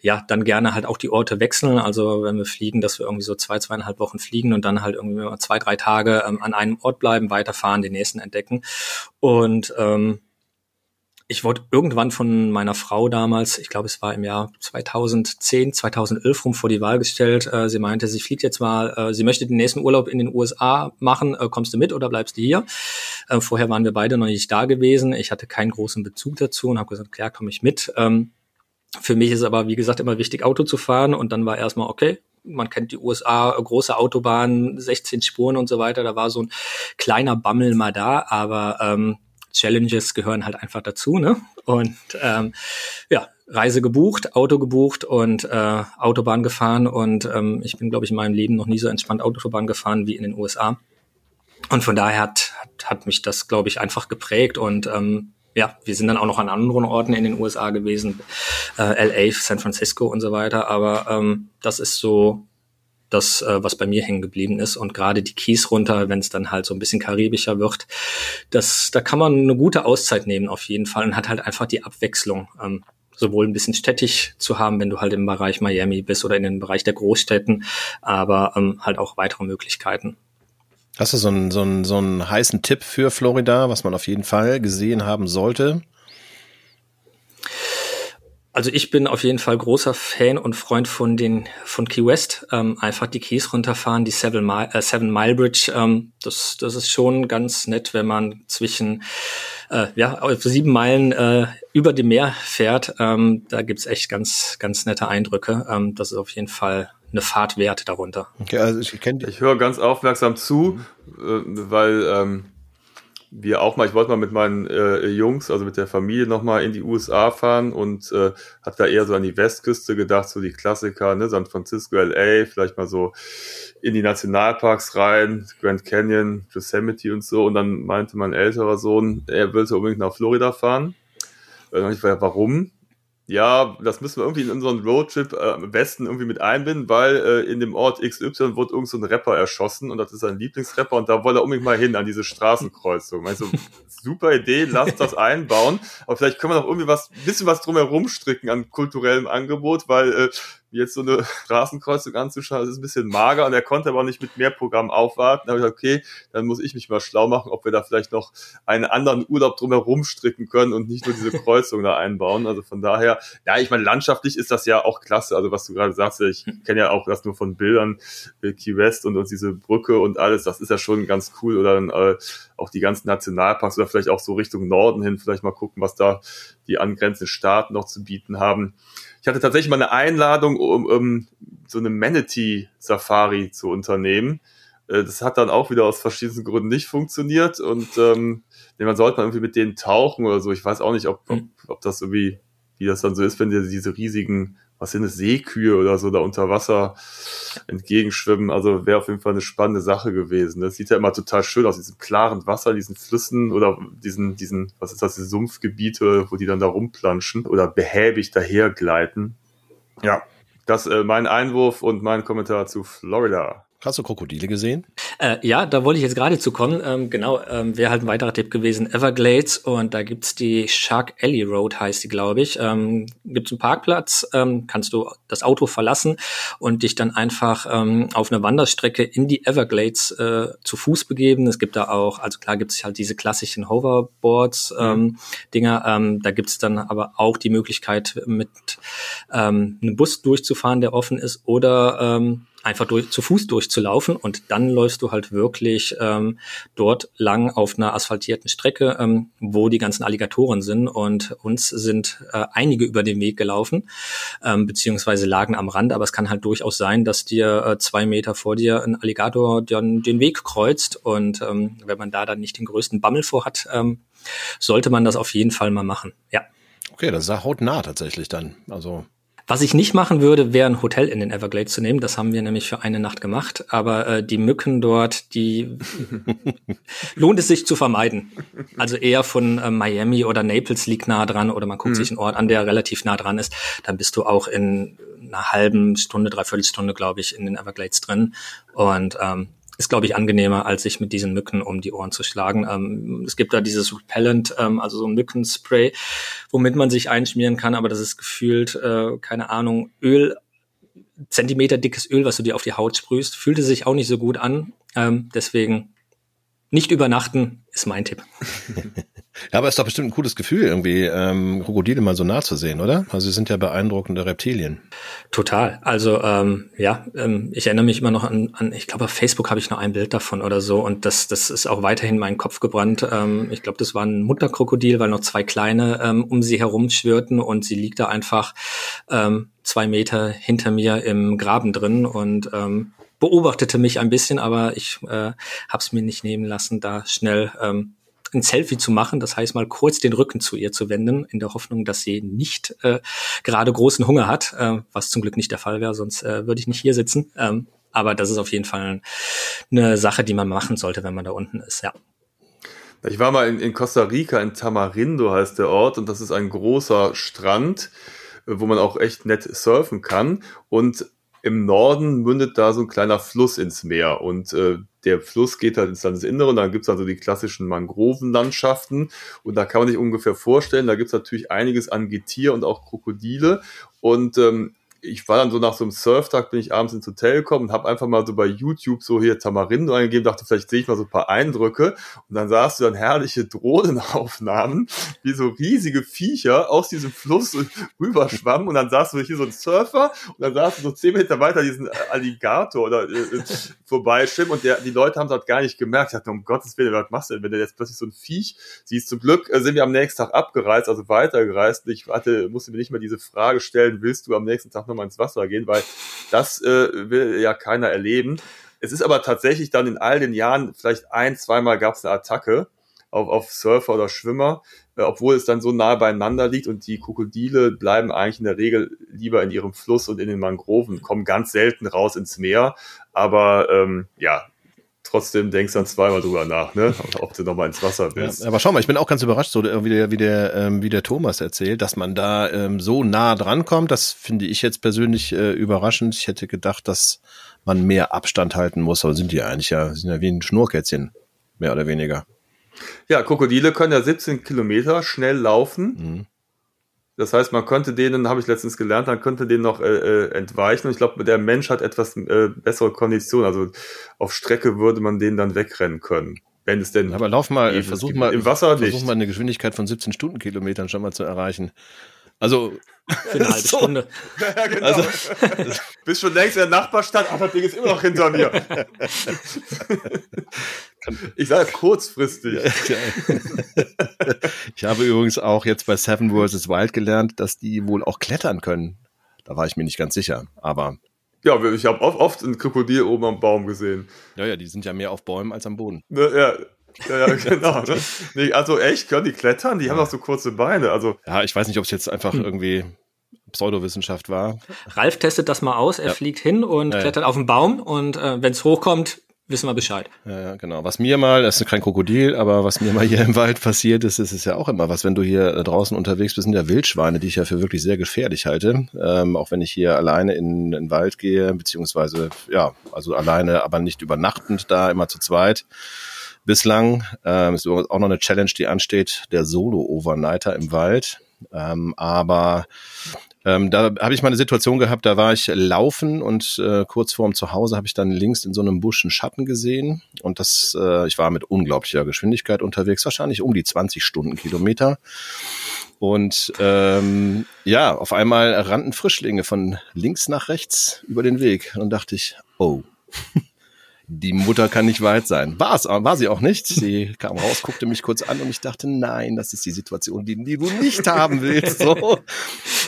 ja, dann gerne halt auch die Orte wechseln. Also wenn wir fliegen, dass wir irgendwie so zwei, zweieinhalb Wochen fliegen und dann halt irgendwie zwei, drei Tage ähm, an einem Ort bleiben, weiterfahren, den nächsten entdecken. Und ähm, ich wurde irgendwann von meiner Frau damals, ich glaube, es war im Jahr 2010, 2011 rum vor die Wahl gestellt. Äh, sie meinte, sie fliegt jetzt mal, äh, sie möchte den nächsten Urlaub in den USA machen. Äh, kommst du mit oder bleibst du hier? Äh, vorher waren wir beide noch nicht da gewesen. Ich hatte keinen großen Bezug dazu und habe gesagt, klar, komme ich mit. Ähm, für mich ist aber, wie gesagt, immer wichtig, Auto zu fahren. Und dann war erstmal, okay, man kennt die USA, große Autobahnen, 16 Spuren und so weiter. Da war so ein kleiner Bammel mal da, aber ähm, Challenges gehören halt einfach dazu, ne? Und ähm, ja, Reise gebucht, Auto gebucht und äh, Autobahn gefahren und ähm, ich bin, glaube ich, in meinem Leben noch nie so entspannt Autobahn gefahren wie in den USA. Und von daher hat, hat, mich das, glaube ich, einfach geprägt und ähm, ja, wir sind dann auch noch an anderen Orten in den USA gewesen, äh, LA, San Francisco und so weiter. Aber ähm, das ist so das, äh, was bei mir hängen geblieben ist. Und gerade die Keys runter, wenn es dann halt so ein bisschen karibischer wird, das, da kann man eine gute Auszeit nehmen auf jeden Fall und hat halt einfach die Abwechslung. Ähm, sowohl ein bisschen städtisch zu haben, wenn du halt im Bereich Miami bist oder in den Bereich der Großstädten, aber ähm, halt auch weitere Möglichkeiten. Hast du so einen, so, einen, so einen heißen Tipp für Florida, was man auf jeden Fall gesehen haben sollte? Also ich bin auf jeden Fall großer Fan und Freund von den von Key West. Ähm, einfach die Keys runterfahren, die Seven Mile, äh, Seven Mile Bridge. Ähm, das, das ist schon ganz nett, wenn man zwischen äh, ja auf sieben Meilen äh, über dem Meer fährt. Ähm, da gibt's echt ganz ganz nette Eindrücke. Ähm, das ist auf jeden Fall eine Fahrt wert darunter. Okay, also ich, ich höre ganz aufmerksam zu, mhm. äh, weil ähm, wir auch mal, ich wollte mal mit meinen äh, Jungs, also mit der Familie nochmal in die USA fahren und äh, hat da eher so an die Westküste gedacht, so die Klassiker, ne, San Francisco, LA, vielleicht mal so in die Nationalparks rein, Grand Canyon, Yosemite und so. Und dann meinte mein älterer Sohn, er wollte unbedingt nach Florida fahren. Und ich war, warum? Ja, das müssen wir irgendwie in unseren Roadtrip äh, am besten irgendwie mit einbinden, weil äh, in dem Ort XY wurde irgend so ein Rapper erschossen und das ist sein Lieblingsrapper und da wollte er unbedingt mal hin an diese Straßenkreuzung. Also super Idee, lasst das einbauen, aber vielleicht können wir noch irgendwie was, bisschen was drumherum stricken an kulturellem Angebot, weil äh, jetzt so eine Straßenkreuzung anzuschauen, das ist ein bisschen mager und er konnte aber nicht mit mehr Programm aufwarten. Da habe ich gesagt, okay, dann muss ich mich mal schlau machen, ob wir da vielleicht noch einen anderen Urlaub drumherum stricken können und nicht nur diese Kreuzung da einbauen. Also von daher, ja, ich meine, landschaftlich ist das ja auch klasse. Also was du gerade sagst, ich kenne ja auch das nur von Bildern, äh, Key West und, und diese Brücke und alles, das ist ja schon ganz cool. Oder dann äh, auch die ganzen Nationalparks oder vielleicht auch so Richtung Norden hin, vielleicht mal gucken, was da die angrenzenden Staaten noch zu bieten haben. Ich hatte tatsächlich mal eine Einladung, um, um so eine Manatee-Safari zu unternehmen. Äh, das hat dann auch wieder aus verschiedensten Gründen nicht funktioniert und ähm, man sollte irgendwie mit denen tauchen oder so. Ich weiß auch nicht, ob, ob, ob das irgendwie, wie das dann so ist, wenn die diese riesigen was sind es, Seekühe oder so da unter Wasser entgegenschwimmen. Also wäre auf jeden Fall eine spannende Sache gewesen. Das sieht ja immer total schön aus, diesem klaren Wasser, diesen Flüssen oder diesen, diesen, was ist das, diese Sumpfgebiete, wo die dann da rumplanschen oder behäbig dahergleiten. Ja, das äh, mein Einwurf und mein Kommentar zu Florida. Hast du Krokodile gesehen? Äh, ja, da wollte ich jetzt gerade zu kommen. Ähm, genau, ähm, wäre halt ein weiterer Tipp gewesen. Everglades und da gibt's die Shark Alley Road, heißt die, glaube ich. Ähm, gibt's einen Parkplatz, ähm, kannst du das Auto verlassen und dich dann einfach ähm, auf eine Wanderstrecke in die Everglades äh, zu Fuß begeben. Es gibt da auch, also klar gibt's halt diese klassischen Hoverboards, ähm, mhm. Dinger. Ähm, da gibt's dann aber auch die Möglichkeit, mit ähm, einem Bus durchzufahren, der offen ist, oder ähm, einfach durch, zu Fuß durchzulaufen und dann läufst du halt wirklich ähm, dort lang auf einer asphaltierten Strecke, ähm, wo die ganzen Alligatoren sind und uns sind äh, einige über den Weg gelaufen, ähm, beziehungsweise lagen am Rand, aber es kann halt durchaus sein, dass dir äh, zwei Meter vor dir ein Alligator dann den Weg kreuzt und ähm, wenn man da dann nicht den größten Bammel vor hat, ähm, sollte man das auf jeden Fall mal machen, ja. Okay, das ist hautnah tatsächlich dann, also was ich nicht machen würde, wäre ein Hotel in den Everglades zu nehmen. Das haben wir nämlich für eine Nacht gemacht. Aber äh, die Mücken dort, die lohnt es sich zu vermeiden. Also eher von äh, Miami oder Naples liegt nah dran oder man guckt mhm. sich einen Ort an, der relativ nah dran ist. Dann bist du auch in einer halben Stunde, dreiviertel Stunde, glaube ich, in den Everglades drin. Und ähm, ist, glaube ich, angenehmer, als sich mit diesen Mücken um die Ohren zu schlagen. Ähm, es gibt da dieses Repellent, ähm, also so ein Mückenspray, womit man sich einschmieren kann, aber das ist gefühlt, äh, keine Ahnung, Öl, Zentimeter dickes Öl, was du dir auf die Haut sprühst, fühlte sich auch nicht so gut an. Ähm, deswegen nicht übernachten ist mein Tipp. Ja, aber ist doch bestimmt ein cooles Gefühl, irgendwie ähm, Krokodile mal so nah zu sehen, oder? Also sie sind ja beeindruckende Reptilien. Total. Also ähm, ja, ähm, ich erinnere mich immer noch an, an ich glaube auf Facebook habe ich noch ein Bild davon oder so und das, das ist auch weiterhin in meinen Kopf gebrannt. Ähm, ich glaube, das war ein Mutterkrokodil, weil noch zwei kleine ähm, um sie herum schwirrten und sie liegt da einfach ähm, zwei Meter hinter mir im Graben drin und ähm, beobachtete mich ein bisschen, aber ich äh, habe es mir nicht nehmen lassen, da schnell ähm, ein Selfie zu machen, das heißt mal kurz den Rücken zu ihr zu wenden, in der Hoffnung, dass sie nicht äh, gerade großen Hunger hat, äh, was zum Glück nicht der Fall wäre, sonst äh, würde ich nicht hier sitzen. Ähm, aber das ist auf jeden Fall eine Sache, die man machen sollte, wenn man da unten ist, ja. Ich war mal in, in Costa Rica, in Tamarindo heißt der Ort, und das ist ein großer Strand, äh, wo man auch echt nett surfen kann. Und im Norden mündet da so ein kleiner Fluss ins Meer und äh, der Fluss geht halt ins Landesinnere und dann gibt's also die klassischen Mangrovenlandschaften und da kann man sich ungefähr vorstellen, da gibt's natürlich einiges an Getier und auch Krokodile und ähm, ich war dann so nach so einem Surftag, bin ich abends ins Hotel gekommen und habe einfach mal so bei YouTube so hier Tamarindo eingegeben, dachte, vielleicht sehe ich mal so ein paar Eindrücke. Und dann sahst du dann herrliche Drohnenaufnahmen, wie so riesige Viecher aus diesem Fluss rüberschwammen. Und dann sahst du hier so einen Surfer und dann sahst du so zehn Meter weiter diesen Alligator oder äh, äh vorbeischwimmen. Und der, die Leute haben es halt gar nicht gemerkt. Ich dachte, um Gottes Willen, was machst du denn, wenn du jetzt plötzlich so ein Viech siehst? Zum Glück äh, sind wir am nächsten Tag abgereist, also weitergereist. Ich hatte, musste mir nicht mehr diese Frage stellen, willst du am nächsten Tag nochmal ins Wasser gehen, weil das äh, will ja keiner erleben. Es ist aber tatsächlich dann in all den Jahren, vielleicht ein, zweimal gab es eine Attacke auf, auf Surfer oder Schwimmer, äh, obwohl es dann so nah beieinander liegt und die Krokodile bleiben eigentlich in der Regel lieber in ihrem Fluss und in den Mangroven, kommen ganz selten raus ins Meer. Aber ähm, ja, trotzdem denkst dann zweimal drüber nach, ne? ob du nochmal ins Wasser willst. Ja, aber schau mal, ich bin auch ganz überrascht, so wie der, wie der, ähm, wie der Thomas erzählt, dass man da ähm, so nah dran kommt. Das finde ich jetzt persönlich äh, überraschend. Ich hätte gedacht, dass man mehr Abstand halten muss, aber sind die eigentlich ja, sind ja wie ein Schnurrkätzchen, mehr oder weniger. Ja, Krokodile können ja 17 Kilometer schnell laufen. Mhm. Das heißt, man könnte denen, habe ich letztens gelernt, man könnte denen noch äh, äh, entweichen. Und ich glaube, der Mensch hat etwas äh, bessere Konditionen. Also auf Strecke würde man denen dann wegrennen können. Wenn es denn. Aber lauf mal, versuch mal, im Wasser versuch mal eine Geschwindigkeit von 17 Stundenkilometern schon mal zu erreichen. Also für eine halbe so. Stunde. Ja, genau. Also, bist schon längst in der Nachbarstadt, aber das Ding ist immer noch hinter mir. ich sage kurzfristig. ich habe übrigens auch jetzt bei Seven vs. Wild gelernt, dass die wohl auch klettern können. Da war ich mir nicht ganz sicher, aber. Ja, ich habe oft, oft ein Krokodil oben am Baum gesehen. Ja, ja, die sind ja mehr auf Bäumen als am Boden. Ne, ja, ja, ja, genau. Ne? Nee, also echt, können die klettern? Die ja. haben doch so kurze Beine. Also ja, ich weiß nicht, ob es jetzt einfach hm. irgendwie Pseudowissenschaft war. Ralf testet das mal aus. Er ja. fliegt hin und ja, klettert auf den Baum und äh, wenn es hochkommt, wissen wir Bescheid. Ja, genau. Was mir mal, das ist kein Krokodil, aber was mir mal hier im Wald passiert ist, ist es ja auch immer was, wenn du hier äh, draußen unterwegs bist, sind ja Wildschweine, die ich ja für wirklich sehr gefährlich halte. Ähm, auch wenn ich hier alleine in, in den Wald gehe, beziehungsweise, ja, also alleine, aber nicht übernachtend da, immer zu zweit. Bislang ähm, ist übrigens auch noch eine Challenge, die ansteht, der Solo-Overnighter im Wald. Ähm, aber ähm, da habe ich mal eine Situation gehabt, da war ich laufen und äh, kurz vorm Zuhause habe ich dann links in so einem Busch einen Schatten gesehen und das, äh, ich war mit unglaublicher Geschwindigkeit unterwegs, wahrscheinlich um die 20 Stundenkilometer. Und ähm, ja, auf einmal rannten Frischlinge von links nach rechts über den Weg und dachte ich, oh, die Mutter kann nicht weit sein. War es, war sie auch nicht. Sie kam raus, guckte mich kurz an und ich dachte, nein, das ist die Situation, die, die du nicht haben willst. So.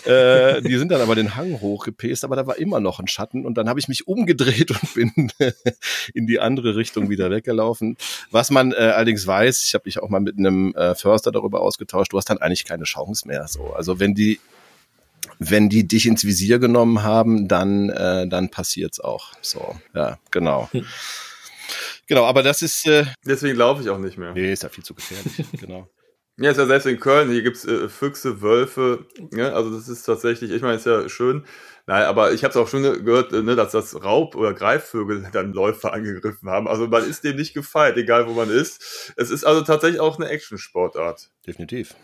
Äh, die sind dann aber den Hang hochgepest, aber da war immer noch ein Schatten und dann habe ich mich umgedreht und bin in die andere Richtung wieder weggelaufen. Was man äh, allerdings weiß, ich habe mich auch mal mit einem äh, Förster darüber ausgetauscht, du hast dann eigentlich keine Chance mehr. So, also wenn die wenn die dich ins Visier genommen haben, dann, äh, dann passiert's auch. So, ja, genau. Hm. Genau, aber das ist. Äh, Deswegen laufe ich auch nicht mehr. Nee, ist ja viel zu gefährlich, genau. Ja, ist ja selbst in Köln, hier gibt's äh, Füchse, Wölfe, ja, also das ist tatsächlich, ich meine, ist ja schön. Nein, aber ich habe es auch schon gehört, äh, ne, dass das Raub- oder Greifvögel dann Läufer angegriffen haben. Also man ist dem nicht gefeit, egal wo man ist. Es ist also tatsächlich auch eine Action-Sportart. Definitiv.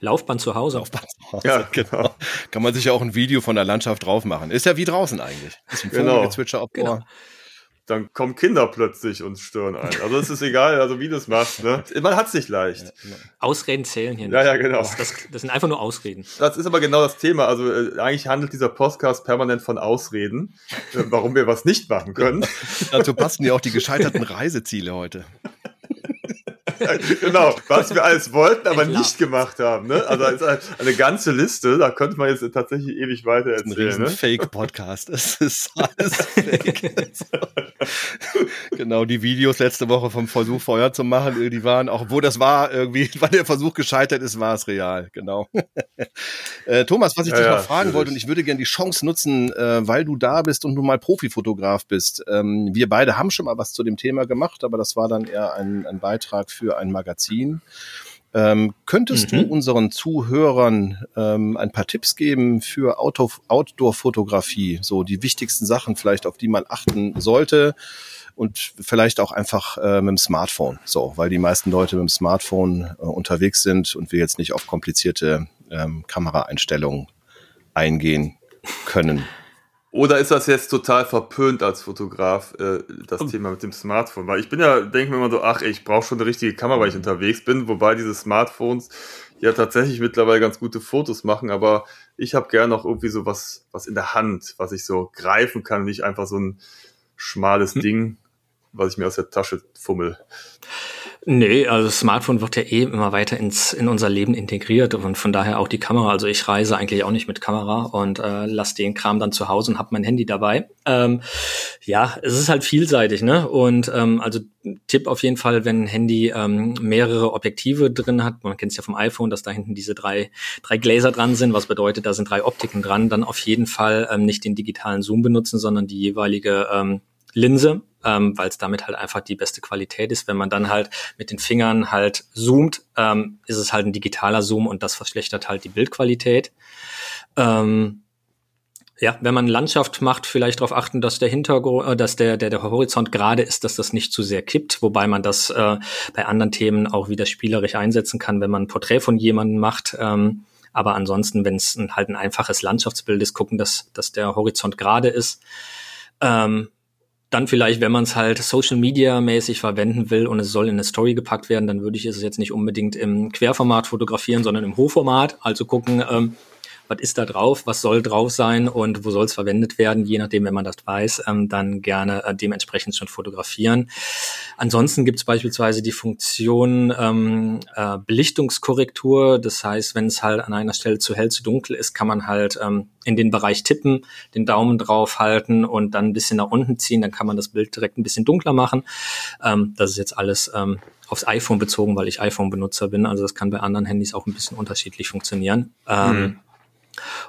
Laufbahn zu Hause. Laufbahn zu Hause, ja, genau. Kann man sich ja auch ein Video von der Landschaft drauf machen. Ist ja wie draußen eigentlich. Ist ein genau. Vogelgezwitscher ob genau. Dann kommen Kinder plötzlich und stören ein. Also es ist egal, also wie du es machst. Ne? Man hat es nicht leicht. Ja, genau. Ausreden zählen hier nicht. Ja, ja, genau. Das, das, das, sind einfach nur Ausreden. Das ist aber genau das Thema. Also äh, eigentlich handelt dieser Podcast permanent von Ausreden, äh, warum wir was nicht machen können. Dazu passen ja auch die gescheiterten Reiseziele heute. genau, was wir alles wollten, aber nicht gemacht haben. Ne? Also eine ganze Liste, da könnte man jetzt tatsächlich ewig weiter erzählen. Ein ne? Fake-Podcast, das ist alles Fake. genau, die Videos letzte Woche vom Versuch Feuer zu machen, die waren, auch wo das war, irgendwie, wann der Versuch gescheitert ist, war es real, genau. äh, Thomas, was ich ja, dich noch fragen wollte, und ich würde gerne die Chance nutzen, äh, weil du da bist und du mal Profifotograf bist. Ähm, wir beide haben schon mal was zu dem Thema gemacht, aber das war dann eher ein, ein Beitrag für für ein Magazin. Ähm, könntest mhm. du unseren Zuhörern ähm, ein paar Tipps geben für Outdoor-Fotografie? So die wichtigsten Sachen vielleicht, auf die man achten sollte und vielleicht auch einfach äh, mit dem Smartphone. So, weil die meisten Leute mit dem Smartphone äh, unterwegs sind und wir jetzt nicht auf komplizierte ähm, Kameraeinstellungen eingehen können. Oder ist das jetzt total verpönt als Fotograf, äh, das oh. Thema mit dem Smartphone? Weil ich bin ja, denke mir immer so, ach, ich brauche schon eine richtige Kamera, weil ich unterwegs bin, wobei diese Smartphones ja tatsächlich mittlerweile ganz gute Fotos machen, aber ich habe gerne noch irgendwie so was, was in der Hand, was ich so greifen kann, nicht einfach so ein schmales hm. Ding, was ich mir aus der Tasche fummel. Nee, also das Smartphone wird ja eh immer weiter ins, in unser Leben integriert und von daher auch die Kamera. Also ich reise eigentlich auch nicht mit Kamera und äh, lasse den Kram dann zu Hause und habe mein Handy dabei. Ähm, ja, es ist halt vielseitig, ne? Und ähm, also Tipp auf jeden Fall, wenn ein Handy ähm, mehrere Objektive drin hat, man kennt es ja vom iPhone, dass da hinten diese drei, drei Gläser dran sind, was bedeutet, da sind drei Optiken dran, dann auf jeden Fall ähm, nicht den digitalen Zoom benutzen, sondern die jeweilige ähm, Linse, ähm, weil es damit halt einfach die beste Qualität ist. Wenn man dann halt mit den Fingern halt zoomt, ähm, ist es halt ein digitaler Zoom und das verschlechtert halt die Bildqualität. Ähm, ja, wenn man Landschaft macht, vielleicht darauf achten, dass der Hintergrund, äh, dass der, der, der Horizont gerade ist, dass das nicht zu sehr kippt, wobei man das äh, bei anderen Themen auch wieder spielerisch einsetzen kann, wenn man ein Porträt von jemandem macht. Ähm, aber ansonsten, wenn es ein, halt ein einfaches Landschaftsbild ist, gucken, dass, dass der Horizont gerade ist. Ähm, dann vielleicht, wenn man es halt Social Media mäßig verwenden will und es soll in eine Story gepackt werden, dann würde ich es jetzt nicht unbedingt im Querformat fotografieren, sondern im Hochformat. Also gucken, ähm, was ist da drauf, was soll drauf sein und wo soll es verwendet werden, je nachdem, wenn man das weiß, ähm, dann gerne äh, dementsprechend schon fotografieren. Ansonsten gibt es beispielsweise die Funktion ähm, äh, Belichtungskorrektur. Das heißt, wenn es halt an einer Stelle zu hell, zu dunkel ist, kann man halt ähm, in den Bereich tippen, den Daumen drauf halten und dann ein bisschen nach unten ziehen. Dann kann man das Bild direkt ein bisschen dunkler machen. Ähm, das ist jetzt alles ähm, aufs iPhone bezogen, weil ich iPhone-Benutzer bin. Also das kann bei anderen Handys auch ein bisschen unterschiedlich funktionieren. Ähm, mhm.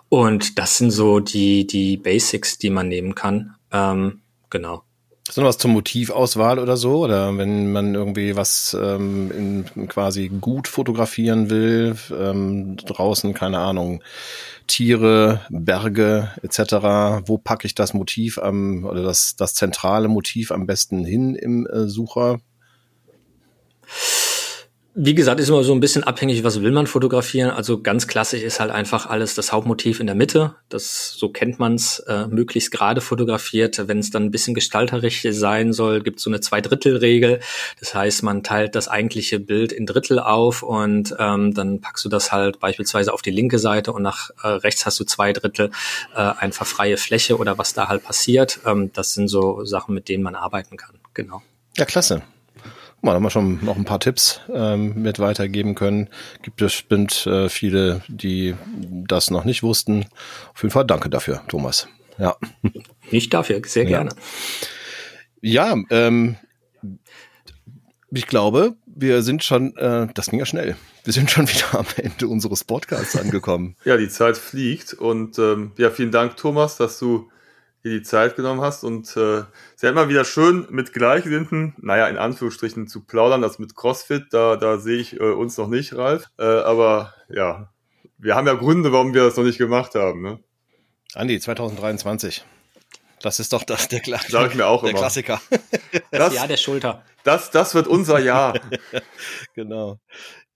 Und das sind so die, die Basics, die man nehmen kann. Ähm, genau. Ist noch was zur Motivauswahl oder so? Oder wenn man irgendwie was ähm, in, quasi gut fotografieren will, ähm, draußen, keine Ahnung, Tiere, Berge etc. Wo packe ich das Motiv am oder das, das zentrale Motiv am besten hin im äh, Sucher? Wie gesagt, ist immer so ein bisschen abhängig, was will man fotografieren. Also ganz klassisch ist halt einfach alles das Hauptmotiv in der Mitte. Das so kennt man's, äh, möglichst gerade fotografiert. Wenn es dann ein bisschen gestalterisch sein soll, gibt es so eine Zweidrittelregel. Das heißt, man teilt das eigentliche Bild in Drittel auf und ähm, dann packst du das halt beispielsweise auf die linke Seite und nach äh, rechts hast du zwei Drittel äh, einfach freie Fläche oder was da halt passiert. Ähm, das sind so Sachen, mit denen man arbeiten kann. Genau. Ja, klasse. Mal haben wir schon noch ein paar Tipps ähm, mit weitergeben können. Gibt es bestimmt äh, viele, die das noch nicht wussten. Auf jeden Fall danke dafür, Thomas. Ja. Nicht dafür, sehr gerne. Ja, ja ähm, ich glaube, wir sind schon, äh, das ging ja schnell. Wir sind schon wieder am Ende unseres Podcasts angekommen. ja, die Zeit fliegt und ähm, ja, vielen Dank, Thomas, dass du dir die Zeit genommen hast und äh, es ist ja immer wieder schön mit Gleichgesinnten, naja, in Anführungsstrichen zu plaudern, das mit CrossFit, da, da sehe ich äh, uns noch nicht, Ralf, äh, aber ja, wir haben ja Gründe, warum wir das noch nicht gemacht haben, ne? Andi, 2023. Das ist doch das, der, Kla Sag ich mir auch der immer. Klassiker. Das, Jahr der Schulter. Das, das wird unser Jahr. genau.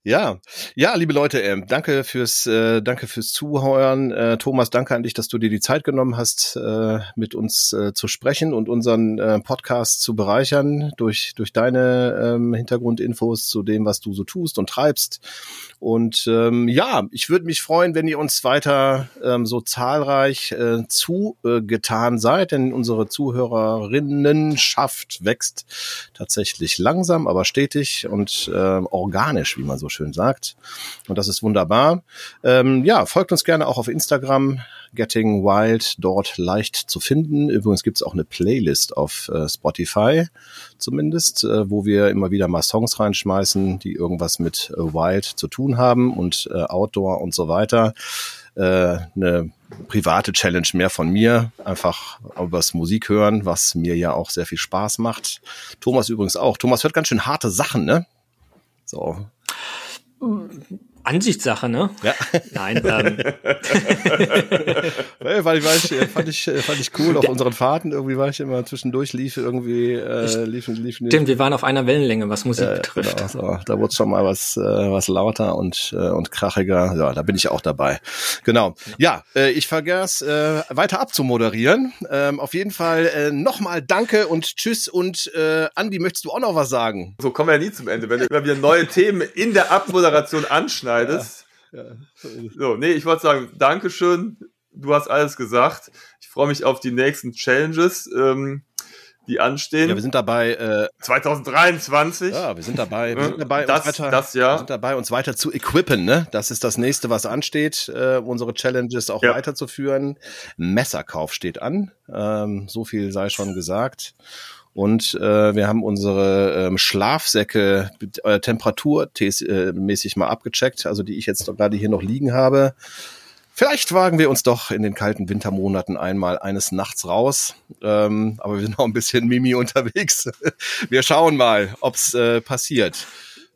Ja, ja, liebe Leute, äh, danke fürs, äh, danke fürs Zuhören. Äh, Thomas, danke an dich, dass du dir die Zeit genommen hast, äh, mit uns äh, zu sprechen und unseren äh, Podcast zu bereichern durch durch deine ähm, Hintergrundinfos zu dem, was du so tust und treibst. Und ähm, ja, ich würde mich freuen, wenn ihr uns weiter ähm, so zahlreich äh, zugetan seid, denn unsere Zuhörerinnenschaft wächst tatsächlich langsam, aber stetig und äh, organisch, wie man so schön sagt. Und das ist wunderbar. Ähm, ja, folgt uns gerne auch auf Instagram, Getting Wild, dort leicht zu finden. Übrigens gibt's auch eine Playlist auf äh, Spotify zumindest, äh, wo wir immer wieder mal Songs reinschmeißen, die irgendwas mit äh, Wild zu tun haben und äh, Outdoor und so weiter. Äh, eine private Challenge mehr von mir, einfach übers Musik hören, was mir ja auch sehr viel Spaß macht. Thomas übrigens auch. Thomas hört ganz schön harte Sachen, ne? So, Ansichtssache, ne? Ja. Nein, ähm, Weil, weil ich, weil ich, fand ich fand ich cool auf unseren Fahrten irgendwie war ich immer zwischendurch lief irgendwie äh, liefen liefen stimmt, wir waren auf einer Wellenlänge, was Musik äh, betrifft. genau, so, da wurde schon mal was äh, was lauter und äh, und krachiger. Ja, da bin ich auch dabei. Genau. Ja, äh, ich vergaß äh, weiter abzumoderieren. Ähm, auf jeden Fall äh, nochmal Danke und Tschüss und äh, Andi, möchtest du auch noch was sagen? So kommen wir ja nie zum Ende, wenn immer wieder neue Themen in der Abmoderation anschneidest. Ja, So, nee, ich wollte sagen, Dankeschön. Du hast alles gesagt. Ich freue mich auf die nächsten Challenges, ähm, die anstehen. ja wir sind dabei. Äh, 2023. Ja, wir sind dabei. Wir sind dabei, Das- uns weiter, das Jahr. wir sind dabei, uns weiter zu equippen. Ne? Das ist das nächste, was ansteht, äh, unsere Challenges auch Ja. weiterzuführen. Messerkauf steht an. Ähm, so viel sei schon gesagt. Und äh, wir haben unsere ähm, Schlafsäcke äh, temperaturmäßig mal abgecheckt, also die ich jetzt gerade hier noch liegen habe. Vielleicht wagen wir uns doch in den kalten Wintermonaten einmal eines Nachts raus. Ähm, aber wir sind noch ein bisschen Mimi unterwegs. Wir schauen mal, ob's äh, passiert.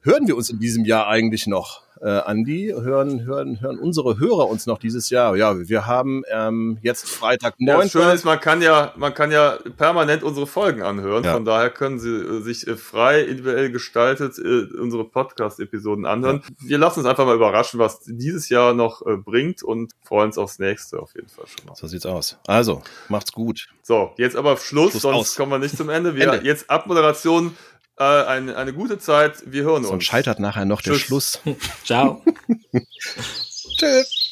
Hören wir uns in diesem Jahr eigentlich noch, äh, Andi? Hören, hören, hören unsere Hörer uns noch dieses Jahr? Ja, wir haben ähm, jetzt Freitag Ja, 9. das Schöne ist, man kann ja, man kann ja permanent unsere Folgen anhören. Ja. Von daher können Sie äh, sich äh, frei, individuell gestaltet äh, unsere Podcast-Episoden anhören. Wir lassen uns einfach mal überraschen, was dieses Jahr noch äh, bringt und freuen uns aufs nächste auf jeden Fall schon mal. so sieht's aus. Also, macht's gut. So, jetzt aber Schluss, Schluss sonst aus. kommen wir nicht zum Ende. Wir Ende. jetzt Abmoderation, äh, eine, eine gute Zeit. Wir hören Sonst uns. scheitert nachher noch der Tschüss. Schluss. Ciao. Tschüss.